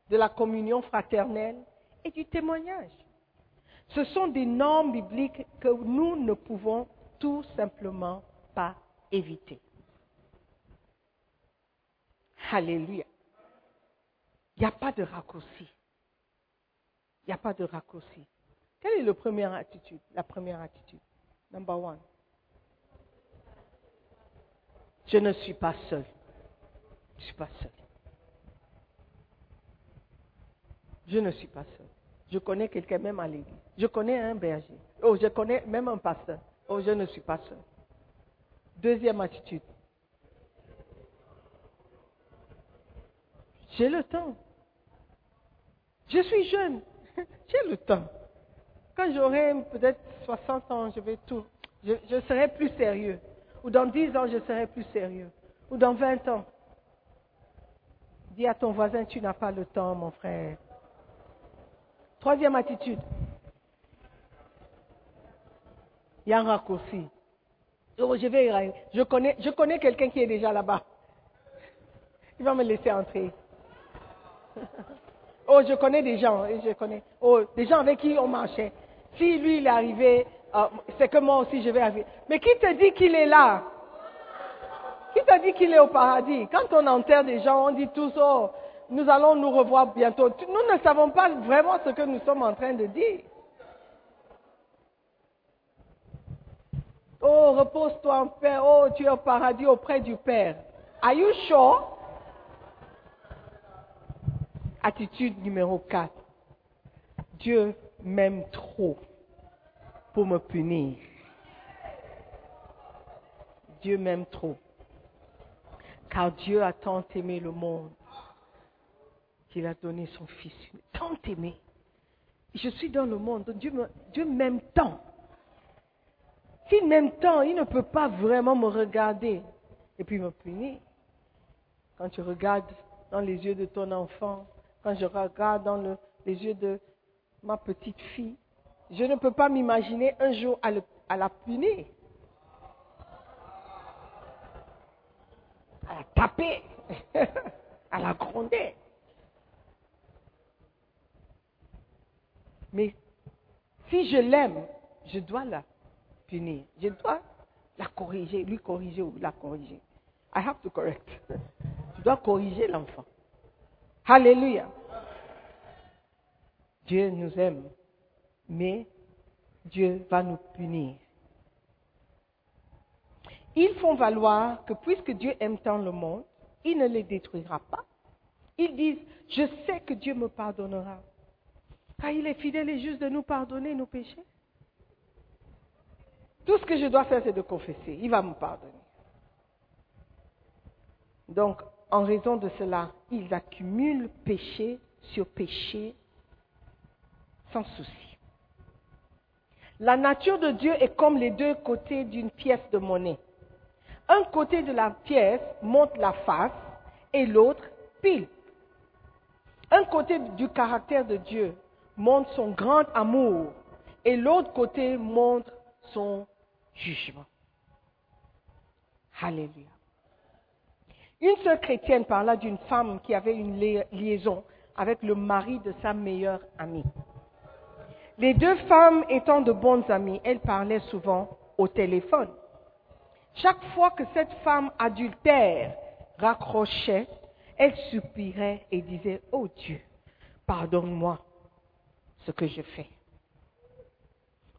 de la communion fraternelle et du témoignage. Ce sont des normes bibliques que nous ne pouvons tout simplement pas éviter. Alléluia. Il n'y a pas de raccourci. Il n'y a pas de raccourci. Quelle est la première attitude La première attitude? Number one. Je ne suis pas seul. Je ne suis pas seul. Je ne suis pas seul. Je connais quelqu'un même à l'église. Je connais un berger. Oh, je connais même un pasteur. Oh, je ne suis pas seul. Deuxième attitude. J'ai le temps. Je suis jeune. J'ai le temps. Quand j'aurai peut-être 60 ans, je vais tout. Je, serai plus sérieux. Ou dans 10 ans, je serai plus sérieux. Ou dans 20 ans. Dis à ton voisin, tu n'as pas le temps, mon frère. Troisième attitude. Il y a un raccourci. Je vais y je connais quelqu'un qui est déjà là-bas. Il va me laisser entrer. Oh, je connais des gens, je connais. Oh, des gens avec qui on marchait. Si lui, il est arrivé, euh, c'est que moi aussi, je vais arriver. Mais qui te dit qu'il est là? Qui te dit qu'il est au paradis? Quand on enterre des gens, on dit tous, oh, nous allons nous revoir bientôt. Nous ne savons pas vraiment ce que nous sommes en train de dire. Oh, repose-toi en paix. Oh, tu es au paradis auprès du Père. Are you sure? Attitude numéro 4. Dieu m'aime trop pour me punir. Dieu m'aime trop. Car Dieu a tant aimé le monde qu'il a donné son Fils. Tant aimé. Je suis dans le monde. Dieu m'aime tant. S'il m'aime tant, il ne peut pas vraiment me regarder et puis me punir. quand tu regardes dans les yeux de ton enfant, quand je regarde dans le- les yeux de ma petite fille, je ne peux pas m'imaginer un jour à la punir, à la taper, à la gronder. Mais si je l'aime, je dois la punir. Je dois la corriger, lui corriger ou la corriger. I have to correct. Je dois corriger l'enfant. Alléluia. Dieu nous aime, mais Dieu va nous punir. Ils font valoir que puisque Dieu aime tant le monde, il ne les détruira pas. Ils disent, je sais que Dieu me pardonnera. Car il est fidèle et juste de nous pardonner nos péchés. Tout ce que je dois faire, c'est de confesser. Il va me pardonner. Donc, en raison de cela, ils accumulent péché sur péché sans souci. La nature de Dieu est comme les deux côtés d'une pièce de monnaie. Un côté de la pièce montre la face et l'autre pile. Un côté du caractère de Dieu montre son grand amour et l'autre côté montre son jugement. Alléluia. Une sœur chrétienne parla d'une femme qui avait une li- liaison avec le mari de sa meilleure amie. Les deux femmes étant de bonnes amies, elles parlaient souvent au téléphone. Chaque fois que cette femme adultère raccrochait, elle soupirait et disait, Oh Dieu, pardonne-moi ce que je fais.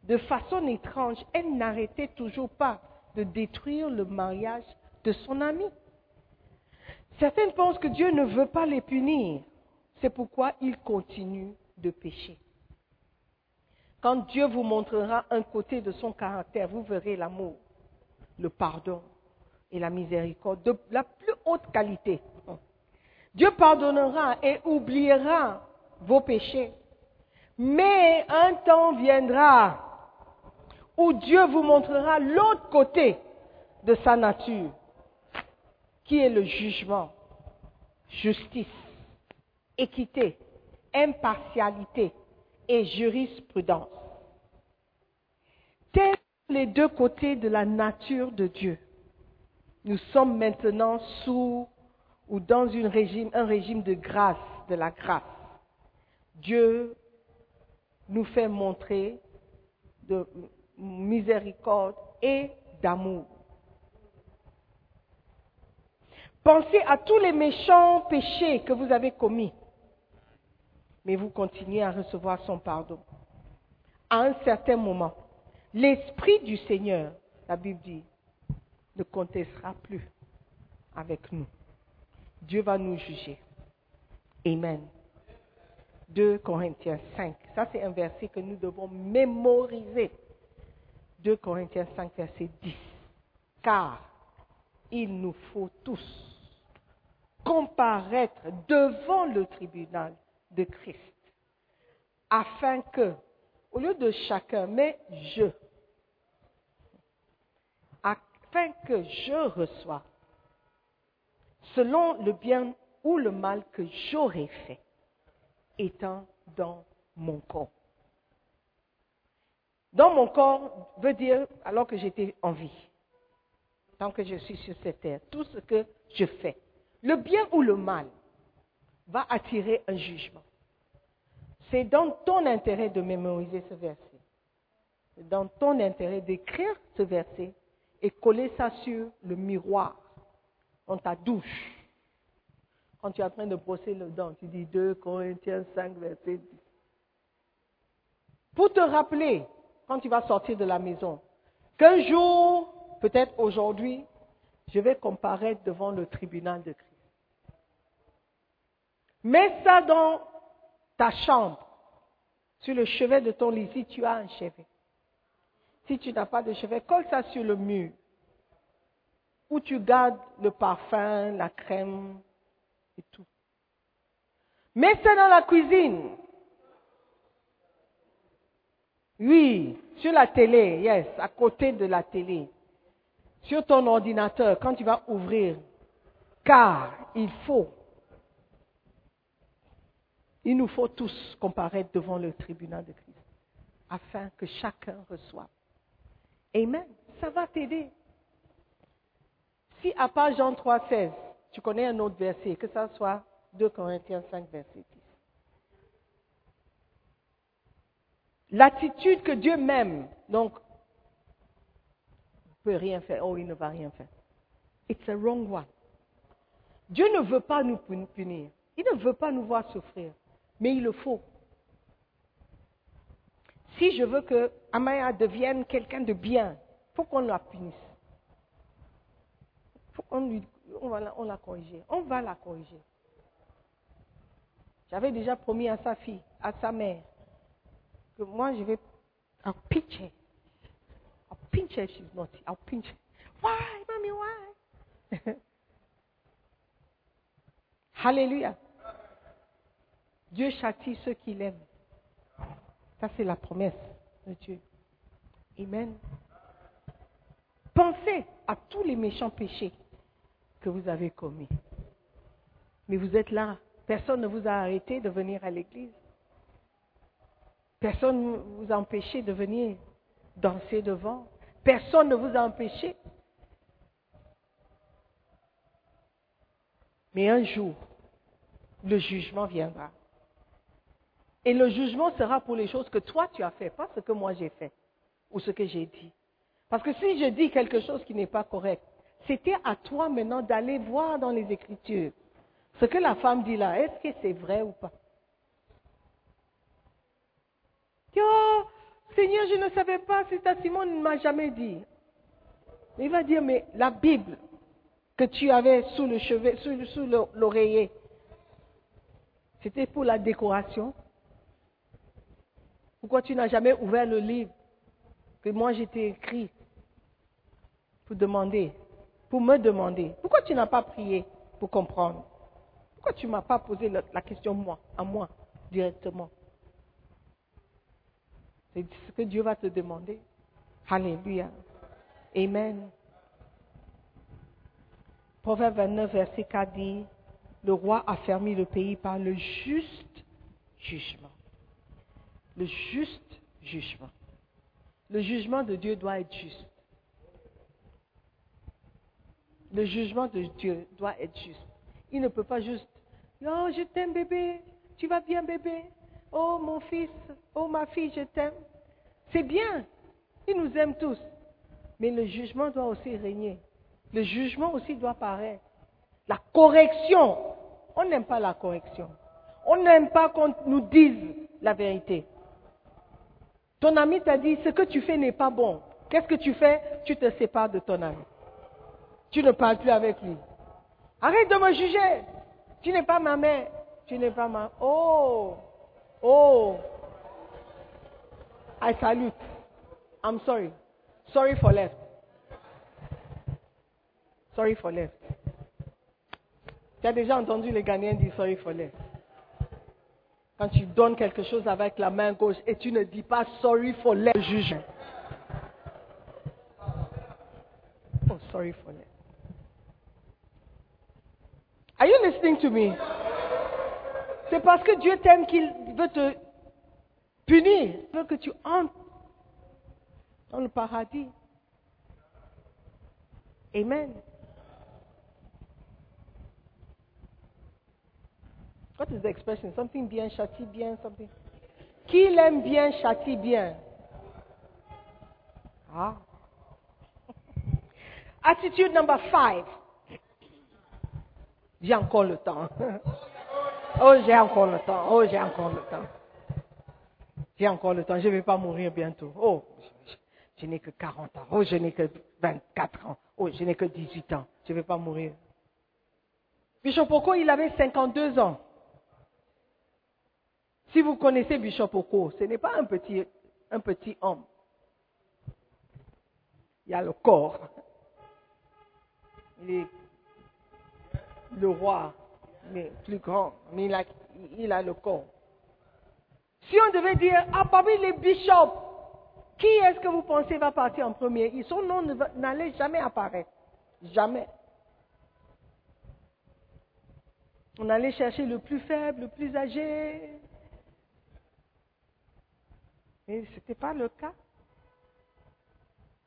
De façon étrange, elle n'arrêtait toujours pas de détruire le mariage de son ami. Certaines pensent que Dieu ne veut pas les punir. C'est pourquoi ils continuent de pécher. Quand Dieu vous montrera un côté de son caractère, vous verrez l'amour, le pardon et la miséricorde de la plus haute qualité. Dieu pardonnera et oubliera vos péchés. Mais un temps viendra où Dieu vous montrera l'autre côté de sa nature, qui est le jugement, justice, équité, impartialité et jurisprudence. Tels les deux côtés de la nature de Dieu. Nous sommes maintenant sous ou dans un régime de grâce, de la grâce. Dieu nous fait montrer de miséricorde et d'amour. Pensez à tous les méchants péchés que vous avez commis, mais vous continuez à recevoir son pardon. À un certain moment, l'Esprit du Seigneur, la Bible dit, ne contestera plus avec nous. Dieu va nous juger. Amen. 2 Corinthiens 5. Ça, c'est un verset que nous devons mémoriser. 2 Corinthiens 5, verset 10. Car il nous faut tous comparaître devant le tribunal de Christ, afin que, au lieu de chacun, mais je, afin que je reçois, selon le bien ou le mal que j'aurais fait, étant dans mon corps. Dans mon corps veut dire alors que j'étais en vie, tant que je suis sur cette terre, tout ce que je fais, le bien ou le mal, va attirer un jugement. C'est dans ton intérêt de mémoriser ce verset. C'est dans ton intérêt d'écrire ce verset et coller ça sur le miroir, dans ta douche. Quand tu es en train de brosser le dent, tu dis 2 Corinthiens 5, verset 10. Pour te rappeler, quand tu vas sortir de la maison, qu'un jour, peut-être aujourd'hui, je vais comparaître devant le tribunal de Christ. Mets ça dans ta chambre, sur le chevet de ton lit, si tu as un chevet. Si tu n'as pas de chevet, colle ça sur le mur, où tu gardes le parfum, la crème et tout. Mets ça dans la cuisine. Oui, sur la télé, yes, à côté de la télé. Sur ton ordinateur, quand tu vas ouvrir, Car il faut, il nous faut tous comparaître devant le tribunal de Christ afin que chacun reçoive. Amen. Ça va t'aider. Si à part Jean 3, 16, tu connais un autre verset, que ça soit 2 Corinthiens 5, verset 10. L'attitude que Dieu m'aime, donc, ne peut rien faire, oh, il ne va rien faire. It's a wrong one. Dieu ne veut pas nous punir. Il ne veut pas nous voir souffrir. Mais il le faut. Si je veux que Amaya devienne quelqu'un de bien, il faut qu'on la punisse. Faut on va, la, on corriger. On va la corriger. J'avais déjà promis à sa fille, à sa mère, que moi je vais I'll pinch her. I'll pinch her if she's naughty. I'll. Why, mommy, why? Alléluia. Dieu châtie ceux qu'il aime. Ça, c'est la promesse de Dieu. Amen. Pensez à tous les méchants péchés que vous avez commis. Mais vous êtes là. Personne ne vous a arrêté de venir à l'église. Personne ne vous a empêché de venir danser devant. Personne ne vous a empêché. Mais un jour, le jugement viendra. Et le jugement sera pour les choses que toi tu as fait, pas ce que moi j'ai fait ou ce que j'ai dit. Parce que si je dis quelque chose qui n'est pas correct, c'était à toi maintenant d'aller voir dans les Écritures ce que la femme dit là. Est-ce que c'est vrai ou pas? Oh, Seigneur, je ne savais pas, si ta Simon ne m'a jamais dit. Il va dire, mais la Bible que tu avais sous le chevet, sous, sous l'oreiller, c'était pour la décoration. Pourquoi tu n'as jamais ouvert le livre que moi j'ai écrit pour demander, pour me demander? Pourquoi tu n'as pas prié pour comprendre? Pourquoi tu ne m'as pas posé la question moi, à moi, directement? C'est ce que Dieu va te demander. Alléluia. Amen. Proverbe 29, verset 4 dit, le roi a fermé le pays par le juste jugement. Le juste jugement. Le jugement de Dieu doit être juste. Le jugement de Dieu doit être juste. Il ne peut pas juste, oh, je t'aime bébé, tu vas bien bébé, oh mon fils, oh ma fille, je t'aime. C'est bien, il nous aime tous. Mais le jugement doit aussi régner. Le jugement aussi doit paraître. La correction, on n'aime pas la correction. On n'aime pas qu'on nous dise la vérité. Ton ami t'a dit, ce que tu fais n'est pas bon. Qu'est-ce que tu fais? Tu te sépares de ton ami. Tu ne parles plus avec lui. Arrête de me juger. Tu n'es pas ma mère. Tu n'es pas ma... Oh, oh. I salute. I'm sorry. Sorry for left. Sorry for left. Tu as déjà entendu les Ghanéens dire sorry for left. Quand tu donnes quelque chose avec la main gauche et tu ne dis pas sorry for left, juge. Oh, sorry for left. Are you listening to me? C'est parce que Dieu t'aime qu'il veut te punir. Il veut que tu entres dans le paradis. Amen. What is the expression? Something bien châtie bien, something. Qui l'aime bien châtie bien. Ah. Attitude number five. J'ai encore le temps. Oh, j'ai encore le temps. Oh, j'ai encore le temps. J'ai encore le temps. Je ne vais pas mourir bientôt. Oh, je n'ai que 40 ans. Oh, je n'ai que 24 ans. Oh, je n'ai que 18 ans. Je ne vais pas mourir. Bishop Oko, il avait 52 ans. Si vous connaissez Bishop Oko, ce n'est pas un petit, homme. Il y a le corps. Il est le roi, mais plus grand, mais il a, il a le corps. Si on devait dire, ah, parmi les bishops, qui est-ce que vous pensez va partir en premier? Son nom n'allait jamais apparaître. Jamais. On allait chercher le plus faible, le plus âgé. Mais ce n'était pas le cas.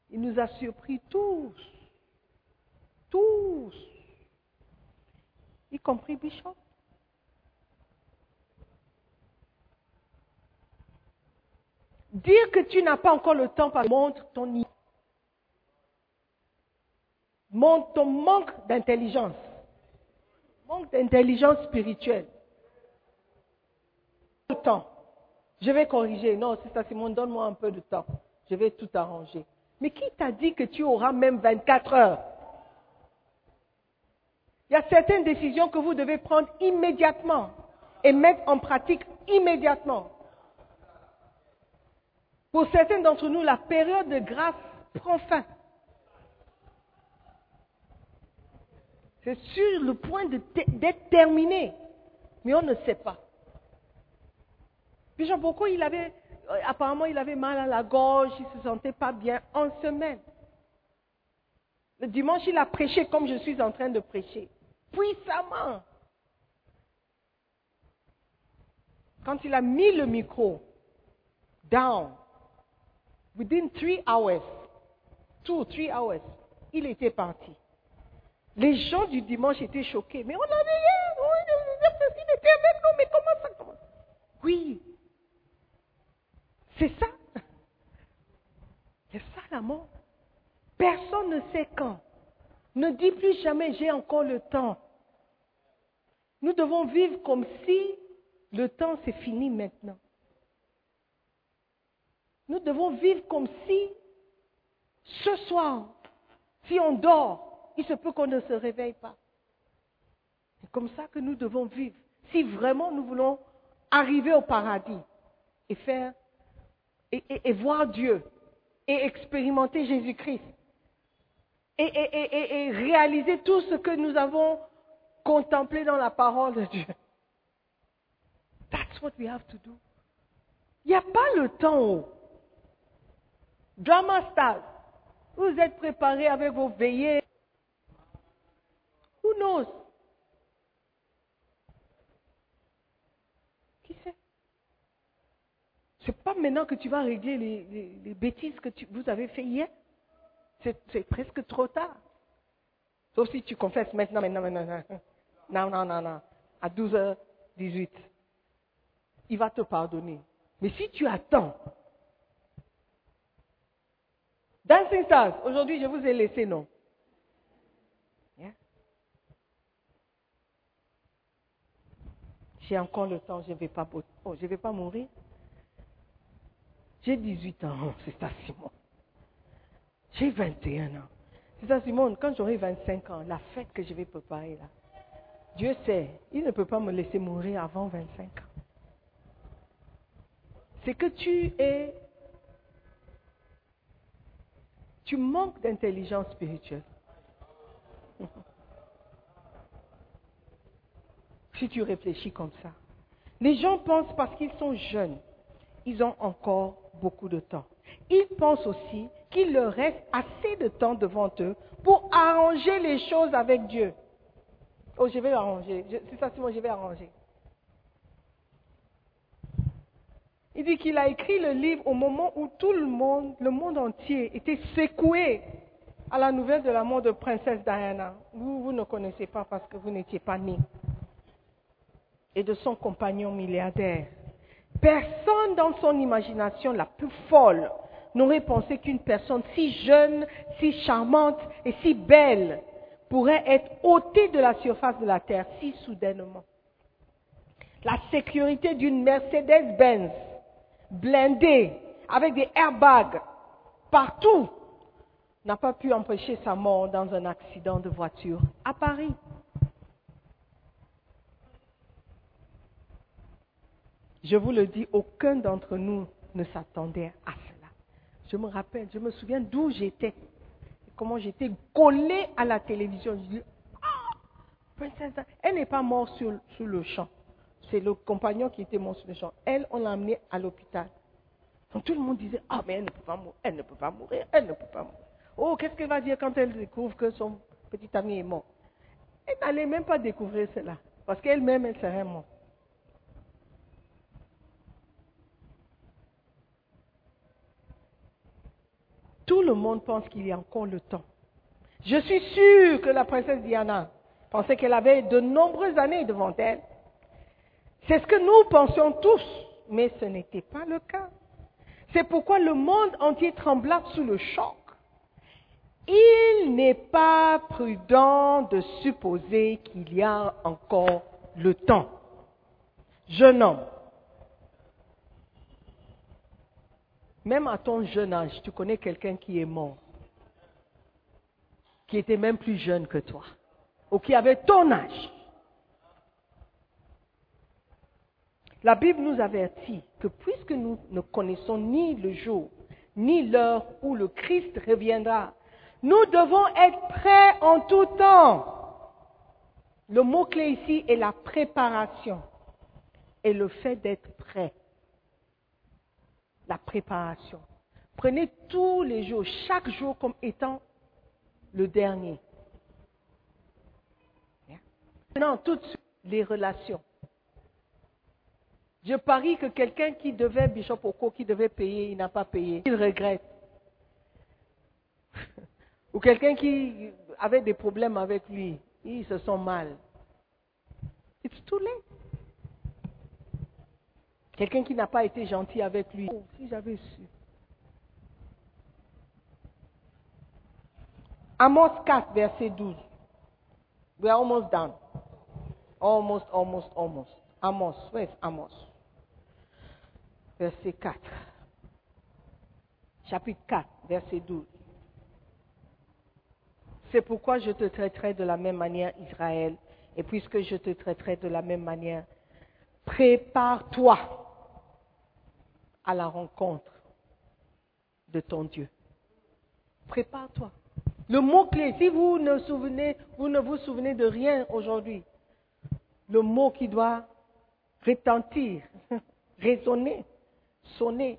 Il nous a surpris tous. Tous. Y compris Bishop. Dire que tu n'as pas encore le temps par- montre ton montre ton manque d'intelligence. Manque d'intelligence spirituelle. Le temps. Je vais corriger. Non, c'est ça, Simon, donne-moi un peu de temps. Je vais tout arranger. Mais qui t'a dit que tu auras même 24 heures? Il y a certaines décisions que vous devez prendre immédiatement et mettre en pratique immédiatement. Pour certains d'entre nous, la période de grâce prend fin. C'est sur le point d'être terminé, mais on ne sait pas. Puis Bocco, il avait, euh, apparemment, il avait mal à la gorge, il se sentait pas bien en semaine. Le dimanche, il a prêché comme je suis en train de prêcher, puissamment. Quand il a mis le micro down, within three hours, two, three hours, il était parti. Les gens du dimanche étaient choqués. Mais on hier, oh, il était avec nous, mais comment ça comment? Oui. C'est ça. C'est ça la mort. Personne ne sait quand. Ne dis plus jamais j'ai encore le temps. Nous devons vivre comme si le temps c'est fini maintenant. Nous devons vivre comme si ce soir, si on dort, il se peut qu'on ne se réveille pas. C'est comme ça que nous devons vivre. Si vraiment nous voulons arriver au paradis et faire et, voir Dieu et expérimenter Jésus-Christ et, réaliser tout ce que nous avons contemplé dans la parole de Dieu. That's what we have to do. Il n'y a pas le temps. Drama stars. Vous êtes préparés avec vos veillées. Who knows? Qui sait? C'est pas maintenant que tu vas régler les, bêtises que tu- vous avez fait hier. C'est presque trop tard. Sauf si tu confesses maintenant, maintenant, maintenant. Non, non, non, non. À 12h18. Il va te pardonner. Mais si tu attends, Dancing Stars, aujourd'hui je vous ai laissé, non? J'ai encore le temps, je ne vais oh, vais pas mourir. J'ai 18 ans, c'est ça Simon. J'ai 21 ans. C'est ça Simon, quand j'aurai 25 ans, la fête que je vais préparer là, Dieu sait, il ne peut pas me laisser mourir avant 25 ans. C'est que tu es tu manques d'intelligence spirituelle. Si tu réfléchis comme ça. Les gens pensent parce qu'ils sont jeunes, ils ont encore beaucoup de temps. Ils pensent aussi qu'il leur reste assez de temps devant eux pour arranger les choses avec Dieu. Oh, je vais arranger. C'est ça, moi, je vais arranger. Il dit qu'il a écrit le livre au moment où tout le monde, le monde entier, était secoué à la nouvelle de la mort de princesse Diana. Vous, vous ne connaissez pas parce que vous n'étiez pas né. Et de son compagnon milliardaire. Personne dans son imagination la plus folle n'aurait pensé qu'une personne si jeune, si charmante et si belle pourrait être ôtée de la surface de la terre si soudainement. La sécurité d'une Mercedes-Benz blindée avec des airbags partout n'a pas pu empêcher sa mort dans un accident de voiture à Paris. Je vous le dis, aucun d'entre nous ne s'attendait à cela. Je me rappelle, je me souviens d'où j'étais, comment j'étais collée à la télévision. Je dis, ah, princesse elle n'est pas morte sur, sur le champ. C'est le compagnon qui était mort sur le champ. Elle, on l'a amenée à l'hôpital. Donc tout le monde disait, ah mais elle ne peut pas mourir, elle ne peut pas mourir, elle ne peut pas mourir. Oh, qu'est-ce qu'elle va dire quand elle découvre que son petit ami est mort? Elle n'allait même pas découvrir cela. Parce qu'elle-même, elle serait morte. Tout le monde pense qu'il y a encore le temps. Je suis sûre que la princesse Diana pensait qu'elle avait de nombreuses années devant elle. C'est ce que nous pensions tous, mais ce n'était pas le cas. C'est pourquoi le monde entier trembla sous le choc. Il n'est pas prudent de supposer qu'il y a encore le temps. Jeune homme, même à ton jeune âge, tu connais quelqu'un qui est mort, qui était même plus jeune que toi, ou qui avait ton âge. La Bible nous avertit que puisque nous ne connaissons ni le jour, ni l'heure où le Christ reviendra, nous devons être prêts en tout temps. Le mot-clé ici est la préparation et le fait d'être prêt. La préparation. Prenez tous les jours, chaque jour comme étant le dernier. Maintenant, tout de suite, les relations. Je parie que quelqu'un qui devait, Bishop Oko, qui devait payer, il n'a pas payé. Il regrette. Ou quelqu'un qui avait des problèmes avec lui, ils se sent mal. It's too late. Quelqu'un qui n'a pas été gentil avec lui. Oh, si j'avais su. Amos 4, verset 12. We are almost done. Almost, almost, almost. Amos, where's Amos? Verset 4. Chapitre 4, verset 12. C'est pourquoi je te traiterai de la même manière, Israël, et puisque je te traiterai de la même manière, prépare-toi à la rencontre de ton Dieu. Prépare-toi. Le mot-clé, si vous ne, vous ne vous souvenez de rien aujourd'hui, le mot qui doit retentir, résonner, sonner,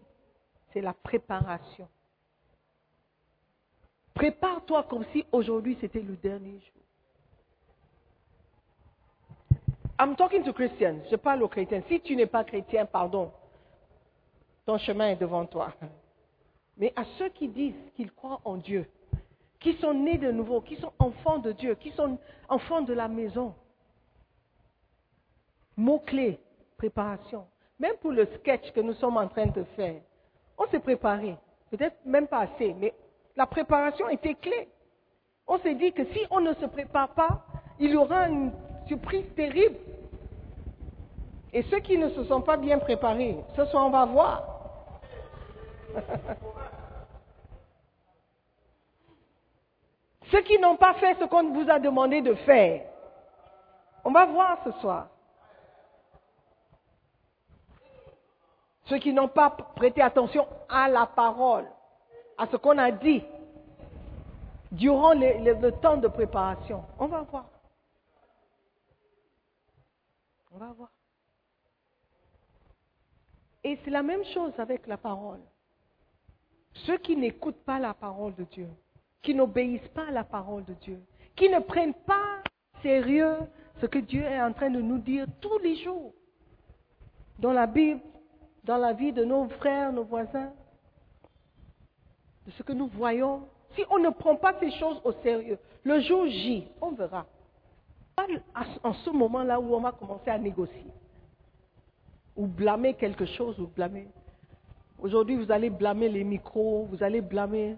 c'est la préparation. Prépare-toi comme si aujourd'hui c'était le dernier jour. I'm talking to Christians. Je parle aux chrétiens. Si tu n'es pas chrétien, pardon, ton chemin est devant toi. Mais à ceux qui disent qu'ils croient en Dieu, qui sont nés de nouveau, qui sont enfants de Dieu, qui sont enfants de la maison, mot-clé, préparation. Même pour le sketch que nous sommes en train de faire, on s'est préparé. Peut-être même pas assez, mais la préparation était clé. On s'est dit que si on ne se prépare pas, il y aura une surprise terrible. Et ceux qui ne se sont pas bien préparés, ce soir on va voir. ceux qui n'ont pas fait ce qu'on vous a demandé de faire, on va voir ce soir. Ceux qui n'ont pas prêté attention à la parole, à ce qu'on a dit durant le, temps de préparation. On va voir. On va voir. Et c'est la même chose avec la parole. Ceux qui n'écoutent pas la parole de Dieu, qui n'obéissent pas à la parole de Dieu, qui ne prennent pas sérieux ce que Dieu est en train de nous dire tous les jours dans la Bible, dans la vie de nos frères, nos voisins, de ce que nous voyons, si on ne prend pas ces choses au sérieux, le jour J, on verra. En ce moment-là où on va commencer à négocier, ou blâmer quelque chose, ou blâmer. Aujourd'hui, vous allez blâmer les micros, vous allez blâmer.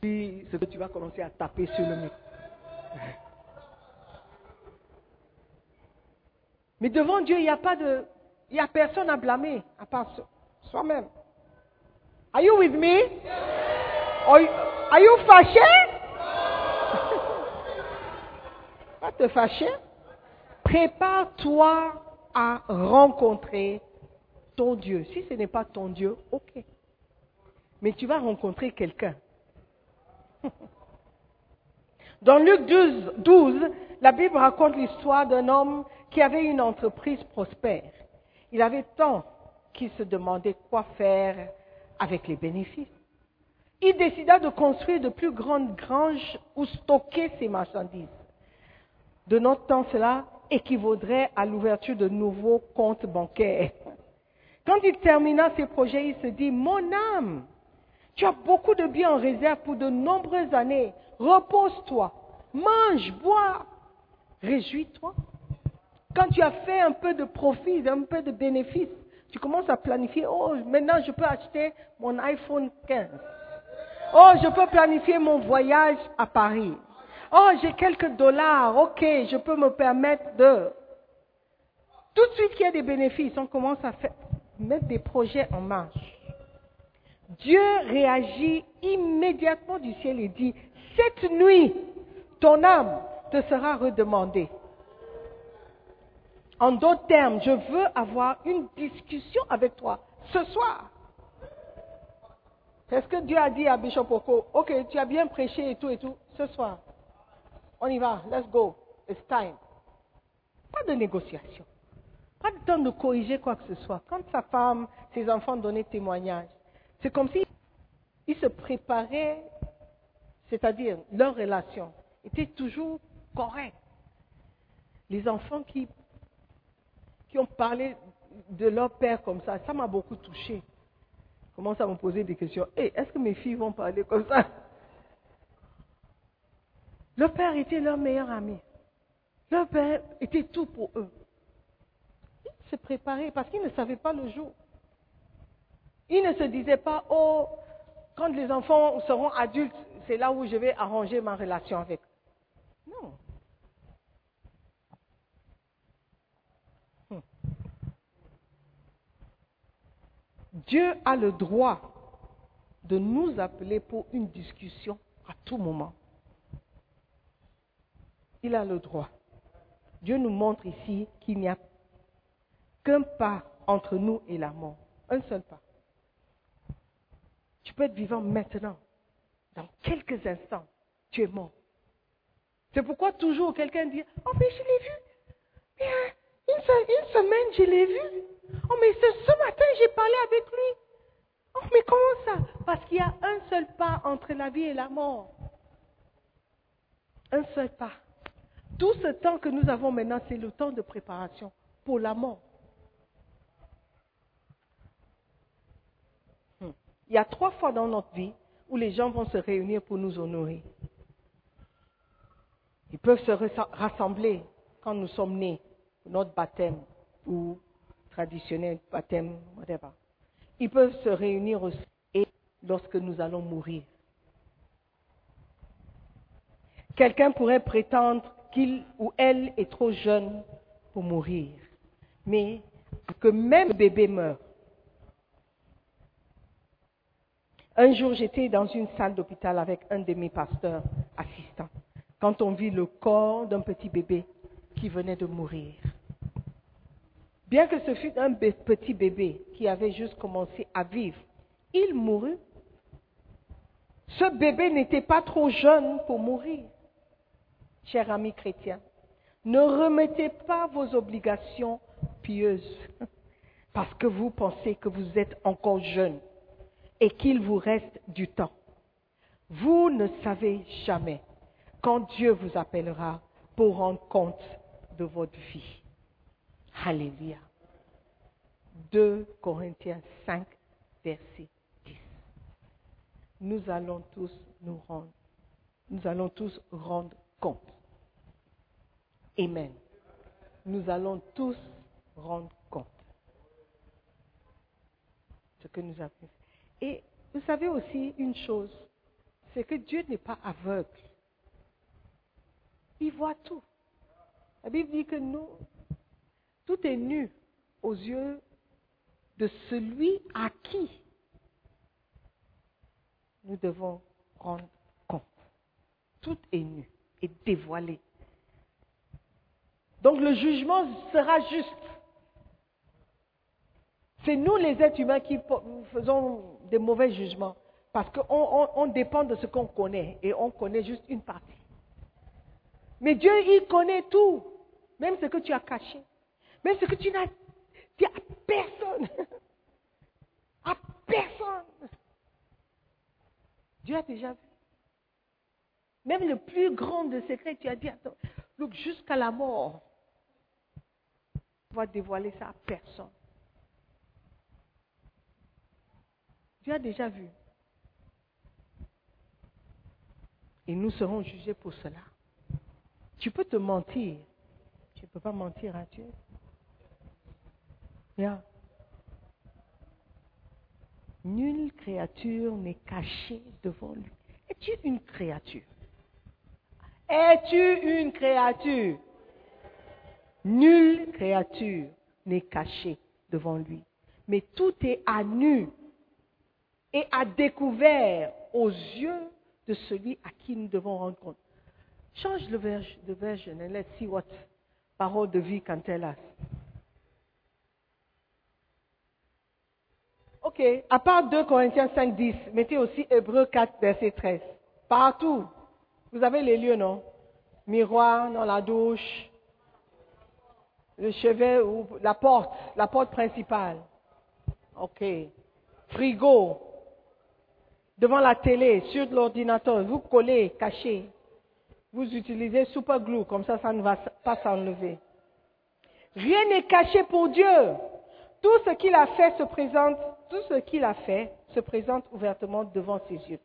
Puis, ce que tu vas commencer à taper sur le micro. Mais devant Dieu, il n'y a pas de, il n'y a personne à blâmer, à part soi-même. Are you with me? Are you, fâché? Pas te fâcher. Prépare-toi à rencontrer ton Dieu. Si ce n'est pas ton Dieu, ok. Mais tu vas rencontrer quelqu'un. Dans Luc 12, 12, la Bible raconte l'histoire d'un homme qui avait une entreprise prospère. Il avait tant qu'il se demandait quoi faire avec les bénéfices. Il décida de construire de plus grandes granges où stocker ses marchandises. de notre temps, cela équivaudrait à l'ouverture de nouveaux comptes bancaires. Quand il termina ses projets, il se dit, mon âme, tu as beaucoup de biens en réserve pour de nombreuses années. Repose-toi, mange, bois, réjouis-toi. Quand tu as fait un peu de profit, un peu de bénéfice, tu commences à planifier, oh, maintenant je peux acheter mon iPhone 15. Oh, je peux planifier mon voyage à Paris. Oh, j'ai quelques dollars, ok, je peux me permettre de... Tout de suite qu'il y a des bénéfices, on commence à faire, mettre des projets en marche. Dieu réagit immédiatement du ciel et dit, cette nuit, ton âme te sera redemandée. En d'autres termes, je veux avoir une discussion avec toi ce soir. Est-ce que Dieu a dit à Bishop Oko, ok, tu as bien prêché et tout et tout, ce soir, on y va, let's go, it's time. Pas de négociation. Pas de temps de corriger quoi que ce soit. Quand sa femme, ses enfants donnaient témoignage, c'est comme si ils se préparaient, c'est-à-dire leur relation était toujours correcte. Les enfants qui, qui ont parlé de leur père comme ça, ça m'a beaucoup touché. Commence à me poser des questions. Hey, est-ce que mes filles vont parler comme ça? Leur père était leur meilleur ami. Leur père était tout pour eux. Se préparaient parce qu'ils ne savaient pas le jour. Ils ne se disaient pas, oh, quand les enfants seront adultes, c'est là où je vais arranger ma relation avec. Non. Hmm. Dieu a le droit de nous appeler pour une discussion à tout moment. Il a le droit. Dieu nous montre ici qu'il n'y a qu'un pas entre nous et la mort. Un seul pas. Tu peux être vivant maintenant. Dans quelques instants, tu es mort. C'est pourquoi toujours quelqu'un dit, oh mais je l'ai vu. une, une, semaine, je l'ai vu. Oh mais ce, ce matin, j'ai parlé avec lui. Oh mais comment ça? Parce qu'il y a un seul pas entre la vie et la mort. Un seul pas. Tout ce temps que nous avons maintenant, c'est le temps de préparation pour la mort. Il y a trois fois dans notre vie où les gens vont se réunir pour nous honorer. Ils peuvent se rassembler quand nous sommes nés, notre baptême ou traditionnel baptême, whatever. Ils peuvent se réunir aussi lorsque nous allons mourir. Quelqu'un pourrait prétendre qu'il ou elle est trop jeune pour mourir, mais que même bébé meurt. Un jour, j'étais dans une salle d'hôpital avec un de mes pasteurs assistants, quand on vit le corps d'un petit bébé qui venait de mourir. Bien que ce fût un petit bébé qui avait juste commencé à vivre, il mourut. Ce bébé n'était pas trop jeune pour mourir. Cher ami chrétien, ne remettez pas vos obligations pieuses parce que vous pensez que vous êtes encore jeune et qu'il vous reste du temps. Vous ne savez jamais quand Dieu vous appellera pour rendre compte de votre vie. Alléluia. 2 Corinthiens 5, verset 10. Nous allons tous nous rendre, nous allons tous rendre compte. Amen. Nous allons tous rendre compte. Ce que nous avons fait. Et vous savez aussi une chose, c'est que Dieu n'est pas aveugle. Il voit tout. La Bible dit que nous, tout est nu aux yeux de celui à qui nous devons rendre compte. Tout est nu et dévoilé. Donc le jugement sera juste. C'est nous les êtres humains qui faisons des mauvais jugements parce qu'on dépend de ce qu'on connaît et on connaît juste une partie. Mais Dieu, il connaît tout, même ce que tu as caché, même ce que tu n'as dit à personne. À personne. Dieu a déjà vu. Même le plus grand de secrets, tu as dit, attends, jusqu'à la mort, on va dévoiler ça à personne. Tu as déjà vu. Et nous serons jugés pour cela. Tu peux te mentir. Tu ne peux pas mentir à Dieu. Yeah. Nulle créature n'est cachée devant lui. Es-tu une créature? Es-tu une créature? Nulle créature n'est cachée devant lui. Mais tout est à nu et à découvert aux yeux de celui à qui nous devons rendre compte. Change le version, the version and let's see what parole de vie can tell us. Ok, à part 2 Corinthiens 5, 10, mettez aussi Hébreu 4, verset 13. Partout. Vous avez les lieux, non? Miroir dans la douche, le chevet ou la porte, la porte principale. Ok. Frigo. Devant la télé, sur l'ordinateur, vous collez, cachez. Vous utilisez super glue, comme ça, ça ne va pas s'enlever. Rien n'est caché pour Dieu. Tout ce qu'il a fait se présente, tout ce qu'il a fait se présente ouvertement devant ses yeux.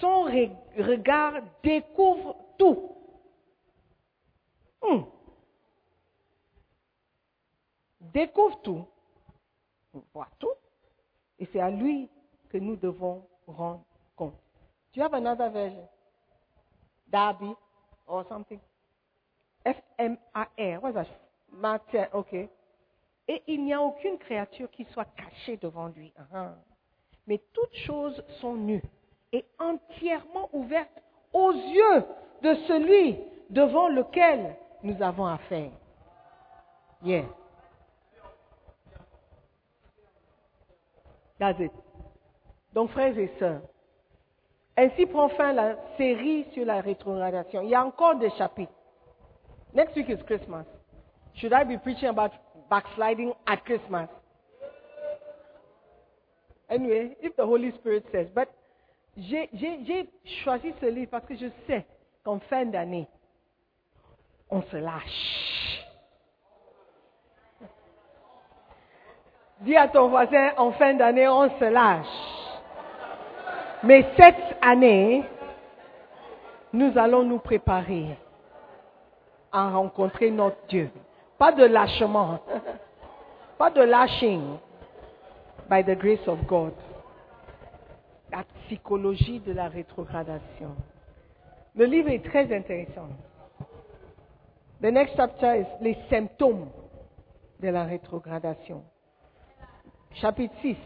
Son regard découvre tout. Hmm. Découvre tout. On voit tout. Et c'est à lui que nous devons rendre compte. Do you have another version? Darby or something? F-M-A-R. What's that? Ok. Et il n'y a aucune créature qui soit cachée devant lui. Uh-huh. Mais toutes choses sont nues et entièrement ouvertes aux yeux de celui devant lequel nous avons affaire. Yeah. That's it. Donc, frères et sœurs, ainsi prend fin la série sur la rétrogradation. Il y a encore des chapitres. Next week is Christmas. Should I be preaching about backsliding at Christmas? Anyway, if the Holy Spirit says. But j'ai choisi ce livre parce que je sais qu'en fin d'année, on se lâche. Dis à ton voisin, en fin d'année, on se lâche. Mais cette année, nous allons nous préparer à rencontrer notre Dieu. Pas de lâchement, pas de lashing, by the grace of God. La psychologie de la rétrogradation. Le livre est très intéressant. The next chapter is les symptômes de la rétrogradation. Chapitre 6,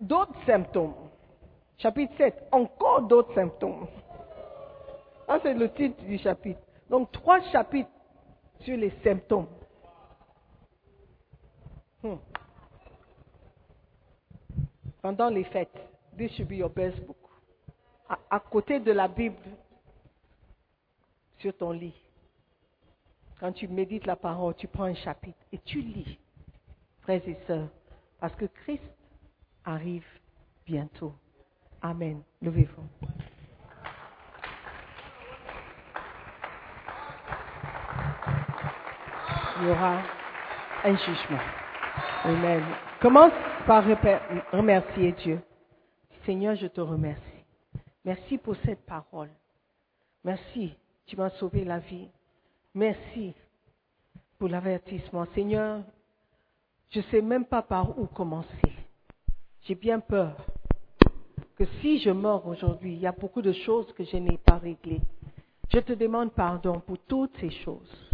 d'autres symptômes. Chapitre 7, encore d'autres symptômes. Ça, c'est le titre du chapitre. Donc, trois chapitres sur les symptômes. Hmm. Pendant les fêtes, this should be your best book. à côté de la Bible, sur ton lit. Quand tu médites la parole, tu prends un chapitre et tu lis, frères et sœurs, parce que Christ arrive bientôt. Amen. Levez-vous. Il y aura un jugement. Amen. Commence par remercier Dieu. Seigneur, je te remercie. Merci pour cette parole. Merci, tu m'as sauvé la vie. Merci pour l'avertissement. Seigneur, je ne sais même pas par où commencer. J'ai bien peur que si je meurs aujourd'hui, il y a beaucoup de choses que je n'ai pas réglées. Je te demande pardon pour toutes ces choses.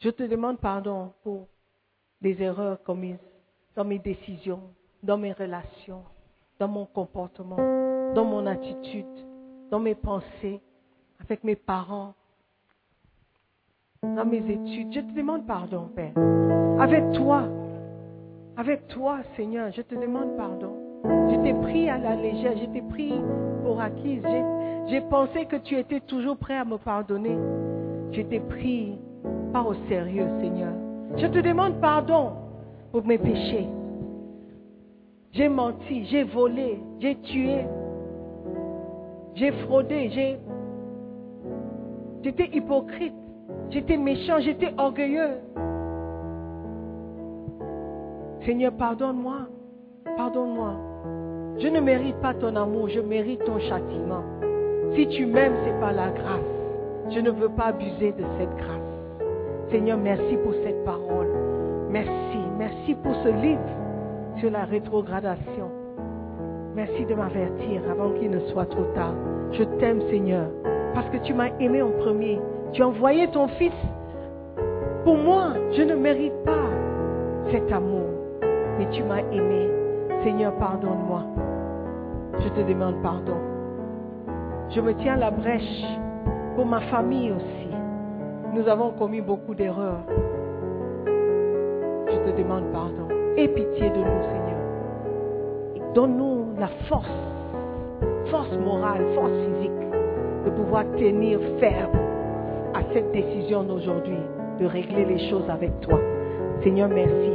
Je te demande pardon pour les erreurs commises dans mes décisions, dans mes relations, dans mon comportement, dans mon attitude, dans mes pensées, avec mes parents, dans mes études. Je te demande pardon, Père. Avec toi, avec toi, Seigneur, je te demande pardon. T'ai pris à la légère, je t'ai pris pour acquise. J'ai pensé que tu étais toujours prêt à me pardonner. Je t'ai pris pas au sérieux, Seigneur. Je te demande pardon pour mes péchés. J'ai menti, j'ai volé, j'ai tué, j'ai fraudé, j'ai... J'étais hypocrite. J'étais méchant, j'étais orgueilleux. Seigneur, pardonne-moi. Pardonne-moi. Je ne mérite pas ton amour, je mérite ton châtiment. Si tu m'aimes, c'est par la grâce. Je ne veux pas abuser de cette grâce. Seigneur, merci pour cette parole. Merci, merci pour ce livre sur la rétrogradation. Merci de m'avertir avant qu'il ne soit trop tard. Je t'aime, Seigneur, parce que tu m'as aimé en premier. Tu as envoyé ton Fils. Pour moi, je ne mérite pas cet amour, mais tu m'as aimé. Seigneur, pardonne-moi. Je te demande pardon. Je me tiens la brèche pour ma famille aussi. Nous avons commis beaucoup d'erreurs. Je te demande pardon. Aie pitié de nous, Seigneur. Donne-nous la force, force morale, force physique, de pouvoir tenir ferme à cette décision d'aujourd'hui, de régler les choses avec toi. Seigneur, merci.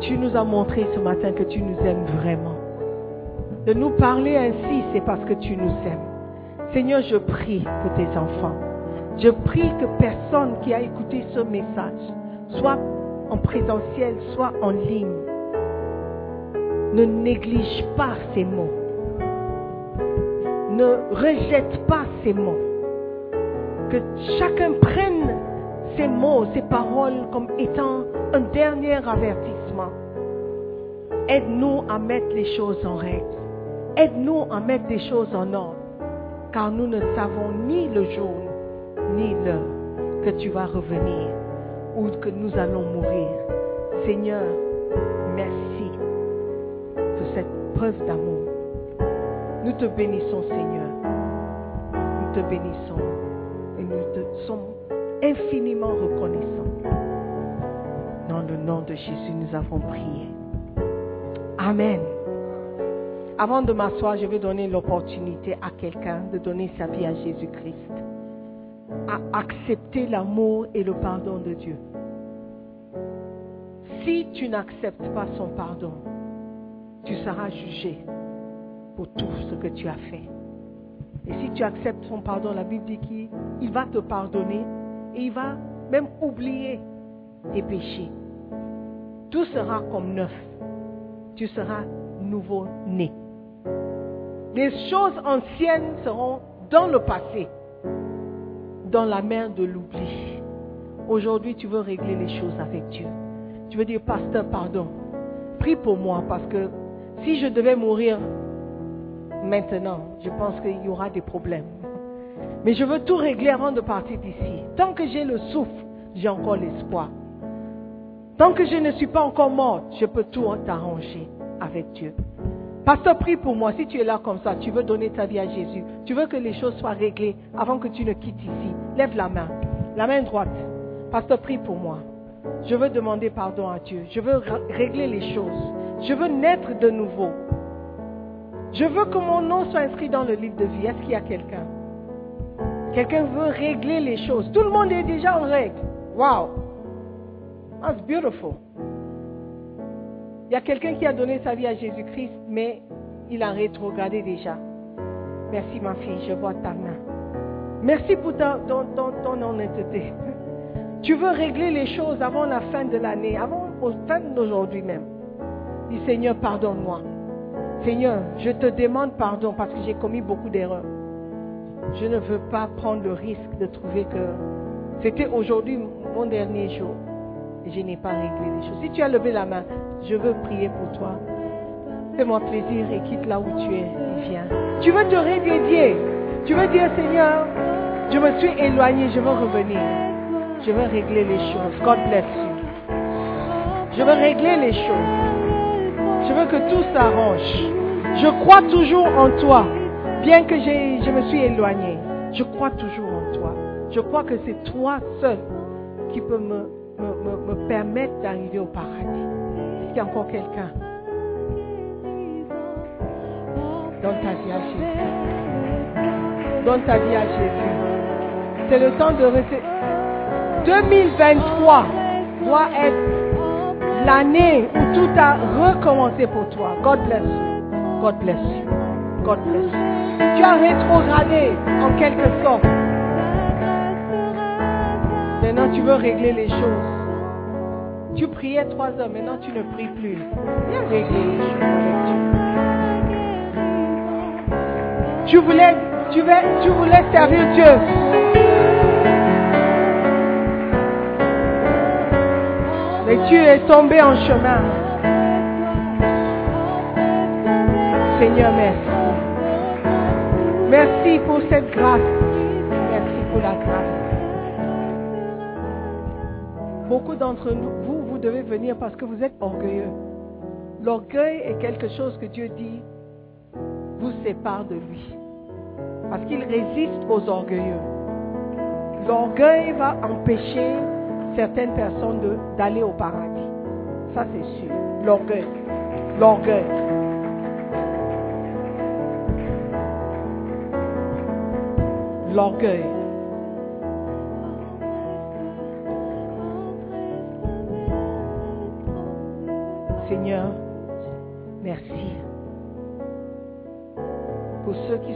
Tu nous as montré ce matin que tu nous aimes vraiment. De nous parler ainsi, c'est parce que tu nous aimes. Seigneur, je prie pour tes enfants. Je prie que personne qui a écouté ce message, soit en présentiel, soit en ligne, ne néglige pas ces mots. Ne rejette pas ces mots. Que chacun prenne ces mots, ces paroles comme étant un dernier avertissement. Aide-nous à mettre les choses en règle. Aide-nous à mettre des choses en ordre. Car nous ne savons ni le jour ni l'heure que tu vas revenir ou que nous allons mourir. Seigneur, merci pour cette preuve d'amour. Nous te bénissons, Seigneur. Nous te bénissons et nous te sommes infiniment reconnaissants. Dans le nom de Jésus, nous avons prié. Amen. Avant de m'asseoir, je vais donner l'opportunité à quelqu'un de donner sa vie à Jésus-Christ, à accepter l'amour et le pardon de Dieu. Si tu n'acceptes pas son pardon, tu seras jugé pour tout ce que tu as fait. Et si tu acceptes son pardon, la Bible dit qu'il va te pardonner et il va même oublier tes péchés. Tout sera comme neuf. Tu seras nouveau-né. Les choses anciennes seront dans le passé, dans la mer de l'oubli. Aujourd'hui, tu veux régler les choses avec Dieu. Tu veux dire, pasteur, pardon. Prie pour moi parce que si je devais mourir maintenant, je pense qu'il y aura des problèmes. Mais je veux tout régler avant de partir d'ici. Tant que j'ai le souffle, j'ai encore l'espoir. Tant que je ne suis pas encore morte, je peux tout t'arranger avec Dieu. Pasteur, prie pour moi. Si tu es là comme ça, tu veux donner ta vie à Jésus, tu veux que les choses soient réglées avant que tu ne quittes ici, lève la main. La main droite. Pasteur, prie pour moi. Je veux demander pardon à Dieu. Je veux régler les choses. Je veux naître de nouveau. Je veux que mon nom soit inscrit dans le livre de vie. Est-ce qu'il y a quelqu'un? Quelqu'un veut régler les choses. Tout le monde est déjà en règle. Wow. That's beautiful. Il y a quelqu'un qui a donné sa vie à Jésus-Christ, mais il a rétrogradé déjà. Merci ma fille, je vois ta main. Merci pour ton, ton, honnêteté. Tu veux régler les choses avant la fin de l'année, avant la fin d'aujourd'hui même. Dis Seigneur, pardonne-moi. Seigneur, je te demande pardon parce que j'ai commis beaucoup d'erreurs. Je ne veux pas prendre le risque de trouver que c'était aujourd'hui mon dernier jour et je n'ai pas réglé les choses. Si tu as levé la main, je veux prier pour toi. Fais-moi plaisir et quitte là où tu es et viens. Tu veux te redédier. Tu veux dire, Seigneur, je me suis éloigné, je veux revenir. Je veux régler les choses. God bless you. Je veux régler les choses. Je veux que tout s'arrange. Je crois toujours en toi. Bien que je me suis éloigné, je crois toujours en toi. Je crois que c'est toi seul qui peux me permettre d'arriver au paradis. Qu'il y a encore quelqu'un Donne ta vie à Jésus. Donne ta vie à Jésus. C'est le temps de rester. 2023 doit être l'année où tout a recommencé pour toi. God bless you. God bless you. God bless you. Tu as rétrogradé en quelque sorte. Maintenant, tu veux régler les choses. Tu priais trois heures, maintenant tu ne pries plus. Tu voulais, tu, tu voulais servir Dieu. Mais tu es tombé en chemin. Seigneur, merci. Merci pour cette grâce. Merci pour la grâce. Beaucoup d'entre nous, vous, vous devez venir parce que vous êtes orgueilleux. L'orgueil est quelque chose que Dieu dit vous sépare de lui. Parce qu'il résiste aux orgueilleux. L'orgueil va empêcher certaines personnes d'aller au paradis. Ça, c'est sûr. L'orgueil. L'orgueil. L'orgueil.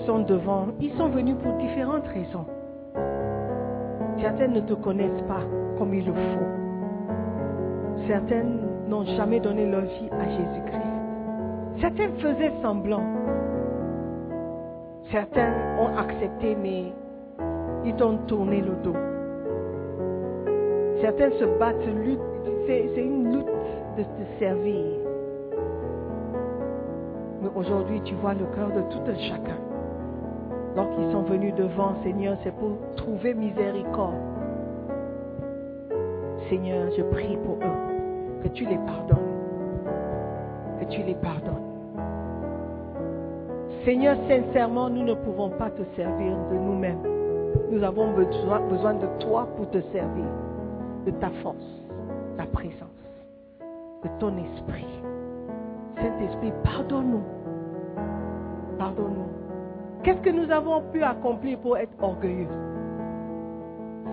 Sont devant, ils sont venus pour différentes raisons. Certaines ne te connaissent pas comme il le faut. Certaines n'ont jamais donné leur vie à Jésus-Christ. Certaines faisaient semblant. Certains ont accepté, mais ils t'ont tourné le dos. Certains se battent, c'est une lutte de te servir. Mais aujourd'hui, tu vois le cœur de tout un chacun. Lorsqu'ils sont venus devant, Seigneur, c'est pour trouver miséricorde. Seigneur, je prie pour eux, que tu les pardonnes. Que tu les pardonnes. Seigneur, sincèrement, nous ne pouvons pas te servir de nous-mêmes. Nous avons besoin, besoin de toi pour te servir, de ta force, ta présence, de ton esprit. Saint-Esprit, pardonne-nous. Pardonne-nous. Qu'est-ce que nous avons pu accomplir pour être orgueilleux?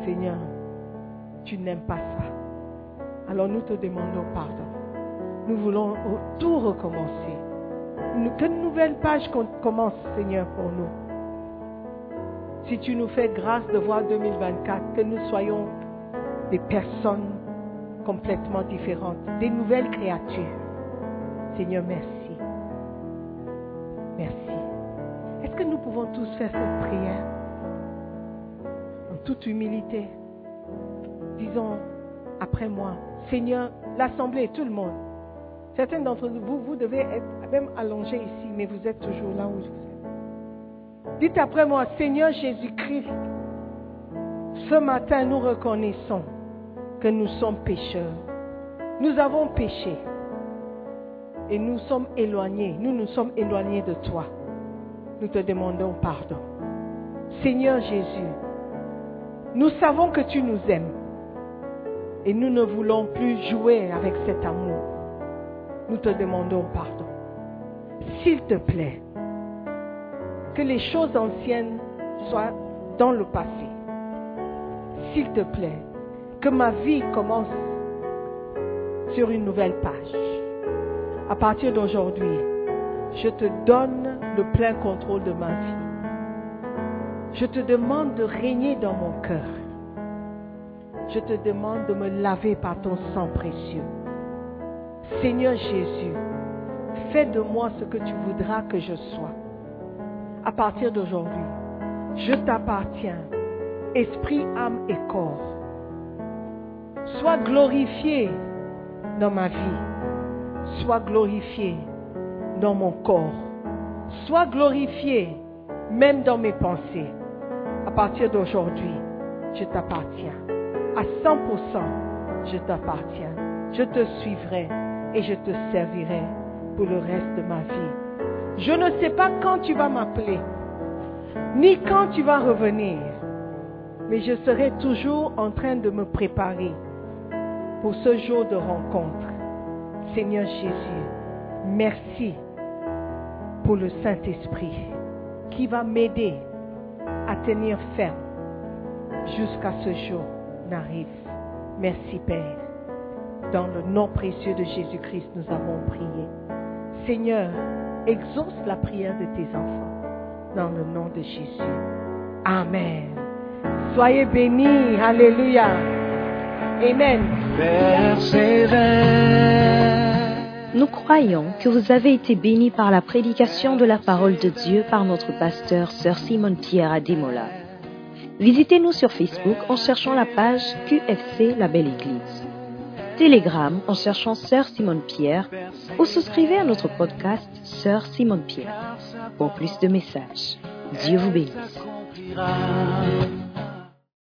Seigneur, tu n'aimes pas ça. Alors nous te demandons pardon. Nous voulons tout recommencer. Nous- Que une nouvelle page com- commence, Seigneur, pour nous. Si tu nous fais grâce de voir 2024, que nous soyons des personnes complètement différentes, des nouvelles créatures. Seigneur, merci. Merci. Est-ce que nous pouvons tous faire cette prière en toute humilité Disons après moi, Seigneur, l'Assemblée, tout le monde. Certains d'entre vous, vous devez être même allongés ici, mais vous êtes toujours là où vous êtes. Dites après moi, Seigneur Jésus-Christ, ce matin nous reconnaissons que nous sommes pécheurs. Nous avons péché et nous sommes éloignés, nous nous sommes éloignés de toi. Nous te demandons pardon. Seigneur Jésus, nous savons que tu nous aimes et nous ne voulons plus jouer avec cet amour. Nous te demandons pardon. S'il te plaît, que les choses anciennes soient dans le passé. S'il te plaît, que ma vie commence sur une nouvelle page. À partir d'aujourd'hui, je te donne le plein contrôle de ma vie. Je te demande de régner dans mon cœur. Je te demande de me laver par ton sang précieux. Seigneur Jésus, fais de moi ce que tu voudras que je sois. À partir d'aujourd'hui, je t'appartiens, esprit, âme et corps. Sois glorifié dans ma vie. Sois glorifié dans mon corps. Sois glorifié même dans mes pensées. À partir d'aujourd'hui, je t'appartiens. À 100%, je t'appartiens. Je te suivrai et je te servirai pour le reste de ma vie. Je ne sais pas quand tu vas m'appeler, ni quand tu vas revenir, mais je serai toujours en train de me préparer pour ce jour de rencontre. Seigneur Jésus, merci pour le Saint-Esprit qui va m'aider à tenir ferme jusqu'à ce jour n'arrive. Merci Père. Dans le nom précieux de Jésus-Christ, nous avons prié. Seigneur, exauce la prière de tes enfants. Dans le nom de Jésus. Amen. Soyez bénis. Alléluia. Amen. Nous croyons que vous avez été bénis par la prédication de la parole de Dieu par notre pasteur Sœur Simone Pierre à Demola. Visitez-nous sur Facebook en cherchant la page QFC La Belle Église. Telegram en cherchant Sœur Simone Pierre ou souscrivez à notre podcast Sœur Simone Pierre pour plus de messages. Dieu vous bénisse.